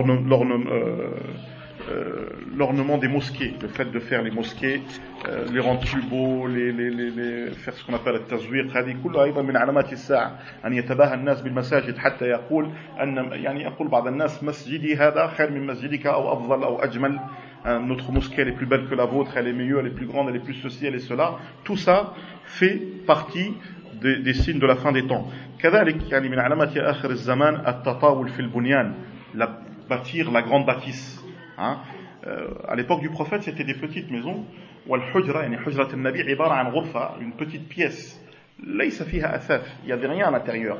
l'ornement des mosquées, le fait de faire les mosquées, euh, les rendre plus beaux, les, les, les, les faire ce qu'on appelle التزويق هذه كلها أيضا من علامات الساعة أن يتباهى الناس بالمساجد حتى يقول أن يعني يقول بعض الناس مسجدي هذا خير من مسجدك أو أفضل أو أجمل notre mosquée elle est plus belle que la vôtre, elle est meilleure, elle est plus grande, elle est plus ceci, elle est cela. Tout ça fait partie des, des signes de la fin des temps. كذلك يعني من علامات آخر الزمان التطاول في البنيان, la bâtir la grande bâtisse. Hein. Euh, à l'époque du prophète, c'était des petites maisons. une petite pièce. il n'y avait rien à l'intérieur.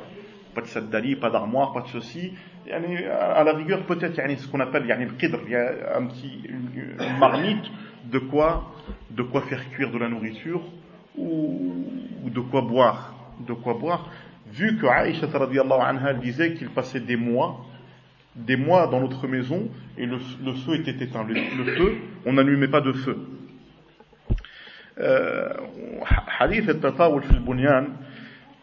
Pas de saddali, pas d'armoire, pas de ceci. À la rigueur, peut-être ce qu'on appelle il y a un petit, une, marmite de quoi, de quoi faire cuire de la nourriture ou, de quoi boire. De quoi boire. Vu que Aïcha disait qu'il passait des mois des mois dans notre maison et le, le feu était éteint. Le, le feu, on n'allumait pas de feu. حديث التطاول في البنيان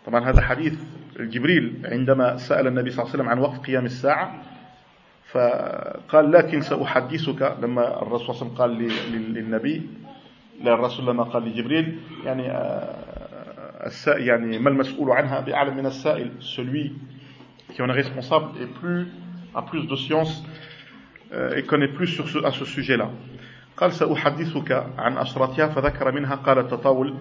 طبعا هذا حديث جبريل عندما سأل النبي صلى الله عليه وسلم عن وقت قيام الساعة فقال لكن سأحدثك لما الرسول صلى الله عليه وسلم قال للنبي لا الرسول لما قال لجبريل يعني يعني ما المسؤول عنها بأعلم من السائل celui qui en est responsable est plus a plus de science euh, et connaît plus sur ce, à ce sujet-là. قال سأحدثك عن أشراتها فذكر منها قال التطاول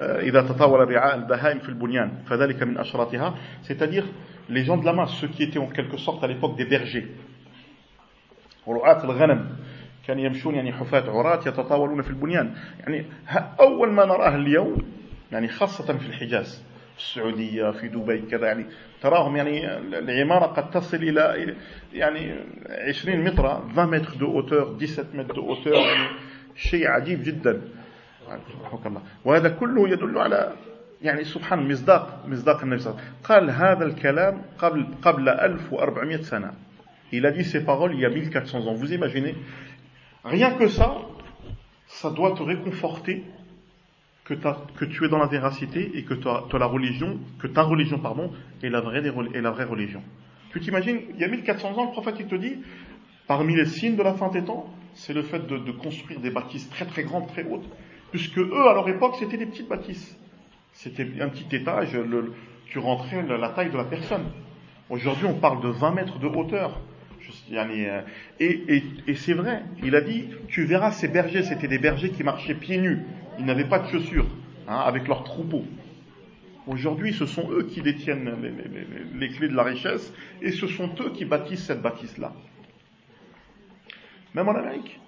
إذا تطاول الرعاء البهائم في البنيان فذلك من أشراتها c'est-à-dire les gens de la masse ceux qui étaient en quelque sorte à l'époque des bergers رعاة الغنم كانوا يمشون يعني حفاة عراة يتطاولون في البنيان يعني أول ما نراه اليوم يعني خاصة في الحجاز السعودية في دبي كذا يعني تراهم يعني العمارة قد تصل إلى يعني 20 متر 20 متر دو أوتور 17 متر دو أوتور يعني شيء عجيب جدا. رحمك الله. وهذا كله يدل على يعني سبحان مصداق مصداق النبي صلى الله عليه وسلم. قال هذا الكلام قبل قبل 1400 سنة. Il a dit ces paroles il y a 1400 ans. Vous imaginez? Rien que ça, ça doit te réconforter que, tu es dans la véracité et que religion, que ta religion, pardon, est la vraie, religion. Tu t'imagines, il y a 1400 ans, le prophète il te dit, parmi les signes de la fin des temps, c'est le fait de, construire des bâtisses très très grandes, très hautes, puisque eux, à leur époque, c'était des petites bâtisses. C'était un petit étage, tu rentrais la, taille de la personne. Aujourd'hui, on parle de 20 mètres de hauteur. Euh, et, c'est vrai, il a dit, tu verras ces bergers, c'était des bergers qui marchaient pieds nus, ils n'avaient pas de chaussures, hein, avec leurs troupeaux. Aujourd'hui, ce sont eux qui détiennent les, clés de la richesse, et ce sont eux qui bâtissent cette bâtisse-là. Même en Amérique.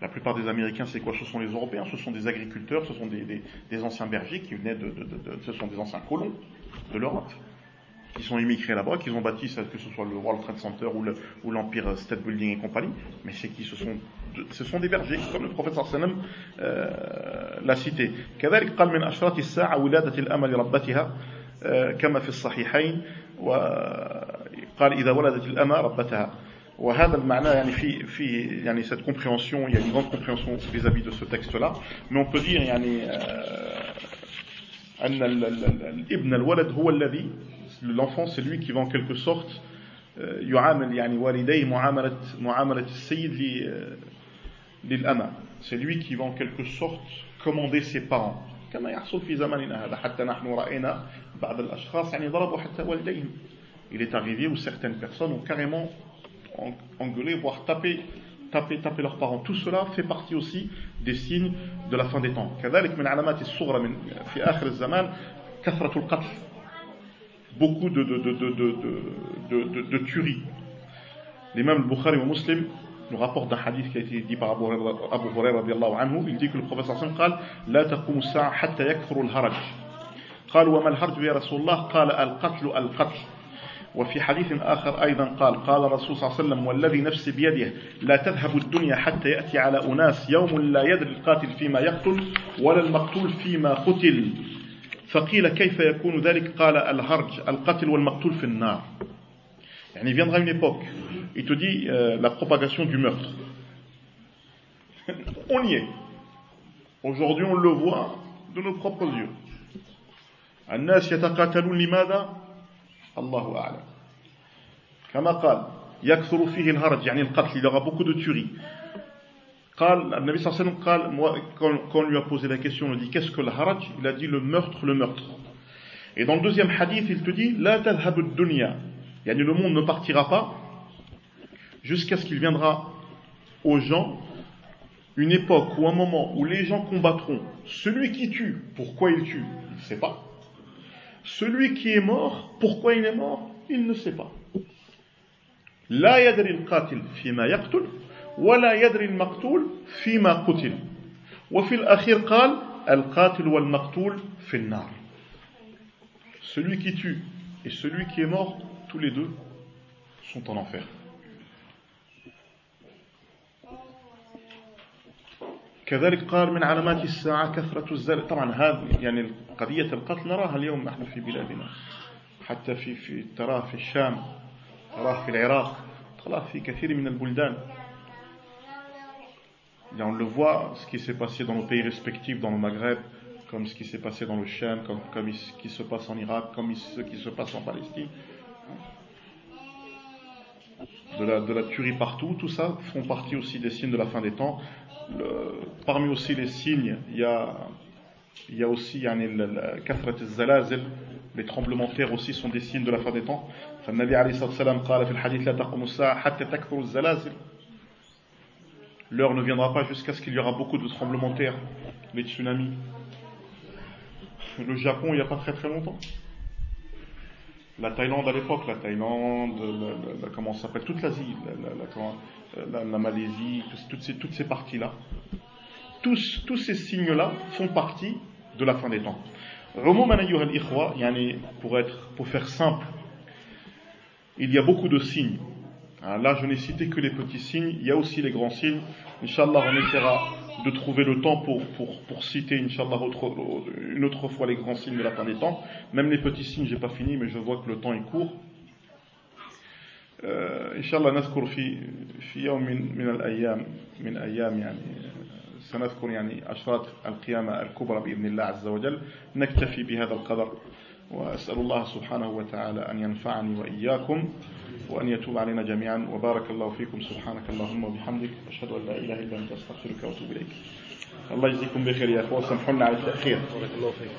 La plupart des Américains, c'est quoi? Ce sont les Européens, ce sont des agriculteurs, ce sont des, anciens bergers qui venaient de, ce sont des anciens colons de l'Europe qui sont immigrés là-bas, qui ont bâti, que ce soit le World Trade Center ou l'Empire State Building et compagnie, mais c'est qui ce sont, ce sont des bergers, comme le prophète sallam euh, l'a cité. كذلك قال من أشراط الساعة ولادة الأمل ربتها كما في الصحيحين وقال إذا ولدت الأمة ربتها وهذا المعنى يعني في في يعني cette compréhension il y a une grande compréhension vis-à-vis de ce texte là mais on peut dire يعني أن الابن الولد هو الذي l'enfant c'est lui qui va en quelque sorte يعامل يعني والديه معاملة معاملة السيد للأمة c'est lui qui va en quelque sorte commander ses parents كما يحصل في زماننا هذا حتى نحن رأينا بعض الأشخاص يعني ضربوا حتى والديهم il est arrivé où certaines personnes ont carrément engueulé voire tapé taper, taper leurs parents. Tout cela fait partie aussi des signes de la fin des temps. كذلك من علامات الصغرى من في آخر الزمان كثرة القتل Beaucoup de, de, de, de, de tueries. L'imam Bukhari ou Muslim nous rapporte d'un hadith qui a été dit par Abu Hurairah anhu, il dit que le wa sallam قال لا تقوم الساعة حتى يكثر الهرج قال وما الهرج يا رسول الله قال القتل القتل وفي حديث آخر أيضا قال قال الرسول صلى الله عليه وسلم والذي نفسي بيده لا تذهب الدنيا حتى يأتي على أناس يوم لا يدري القاتل فيما يقتل ولا المقتول فيما قتل فقيل كيف يكون ذلك قال الهرج القتل والمقتول في النار يعني viendra une époque il te dit euh, la propagation du meurtre on y est aujourd'hui on le voit de nos propres yeux الناس يتقاتلون لماذا الله أعلم كما قال يكثر فيه الهرج يعني القتل il y aura beaucoup de tueries قال النبي صلى الله عليه وسلم قال quand, quand on lui a posé la question on lui dit qu'est-ce que le haraj il a dit le meurtre le meurtre et dans le deuxième hadith il te dit la tadhhab ad-dunya yani le monde ne partira pas jusqu'à ce qu'il viendra aux gens une époque ou un moment où les gens combattront celui qui tue pourquoi il tue il ne sait pas celui qui est mort, pourquoi il est mort Il ne sait pas. لا يدري القاتل فيما يقتل ولا يدري المقتول فيما قتل. وفي الأخير قال القاتل والمقتول في النار. Celui qui tue et celui qui est mort, tous les deux sont en enfer. كذلك قال من علامات الساعة كثرة الزلل. طبعا هذا يعني قضية القتل نراها اليوم نحن في بلادنا. حتى في في تراه في الشام تراه في العراق تراه في كثير من البلدان. Et on le voit, ce qui s'est passé dans nos pays respectifs, dans le Maghreb, comme ce qui s'est passé dans le Cham, comme, ce qui se passe en Irak, comme ce qui se passe en Palestine. De la, de la tuerie partout, tout ça font partie aussi des signes de la fin des temps parmi aussi les signes, il y a, il y a aussi les tremblements de terre aussi sont des signes de la fin des temps. L'heure ne viendra pas jusqu'à ce qu'il y aura beaucoup de tremblements de terre, les tsunamis. Le Japon, il n'y a pas très très longtemps. La Thaïlande à l'époque, la Thaïlande, la, la, comment s'appelle, toute l'Asie, la, la, Malaisie, toutes ces, toutes ces parties-là. Tous, tous ces signes-là font partie de la fin des temps. pour, être, pour faire simple, il y a beaucoup de signes. là, je n'ai cité que les petits signes, il y a aussi les grands signes. Inch'Allah, on essaiera de trouver le temps pour, pour, pour citer, Inch'Allah, une autre fois les grands signes de la fin des temps. Même les petits signes, j'ai pas fini, mais je vois que le temps est court. إن شاء الله نذكر في في يوم من من الأيام من أيام يعني سنذكر يعني أشراط القيامة الكبرى بإذن الله عز وجل نكتفي بهذا القدر وأسأل الله سبحانه وتعالى أن ينفعني وإياكم وأن يتوب علينا جميعا. وبارك الله فيكم. سبحانك اللهم وبحمدك. أشهد أن لا إله إلا أنت. أستغفرك وأتوب إليك. الله يجزيكم بخير يا أخوة سامحونا على التأخير. بارك الله فيك.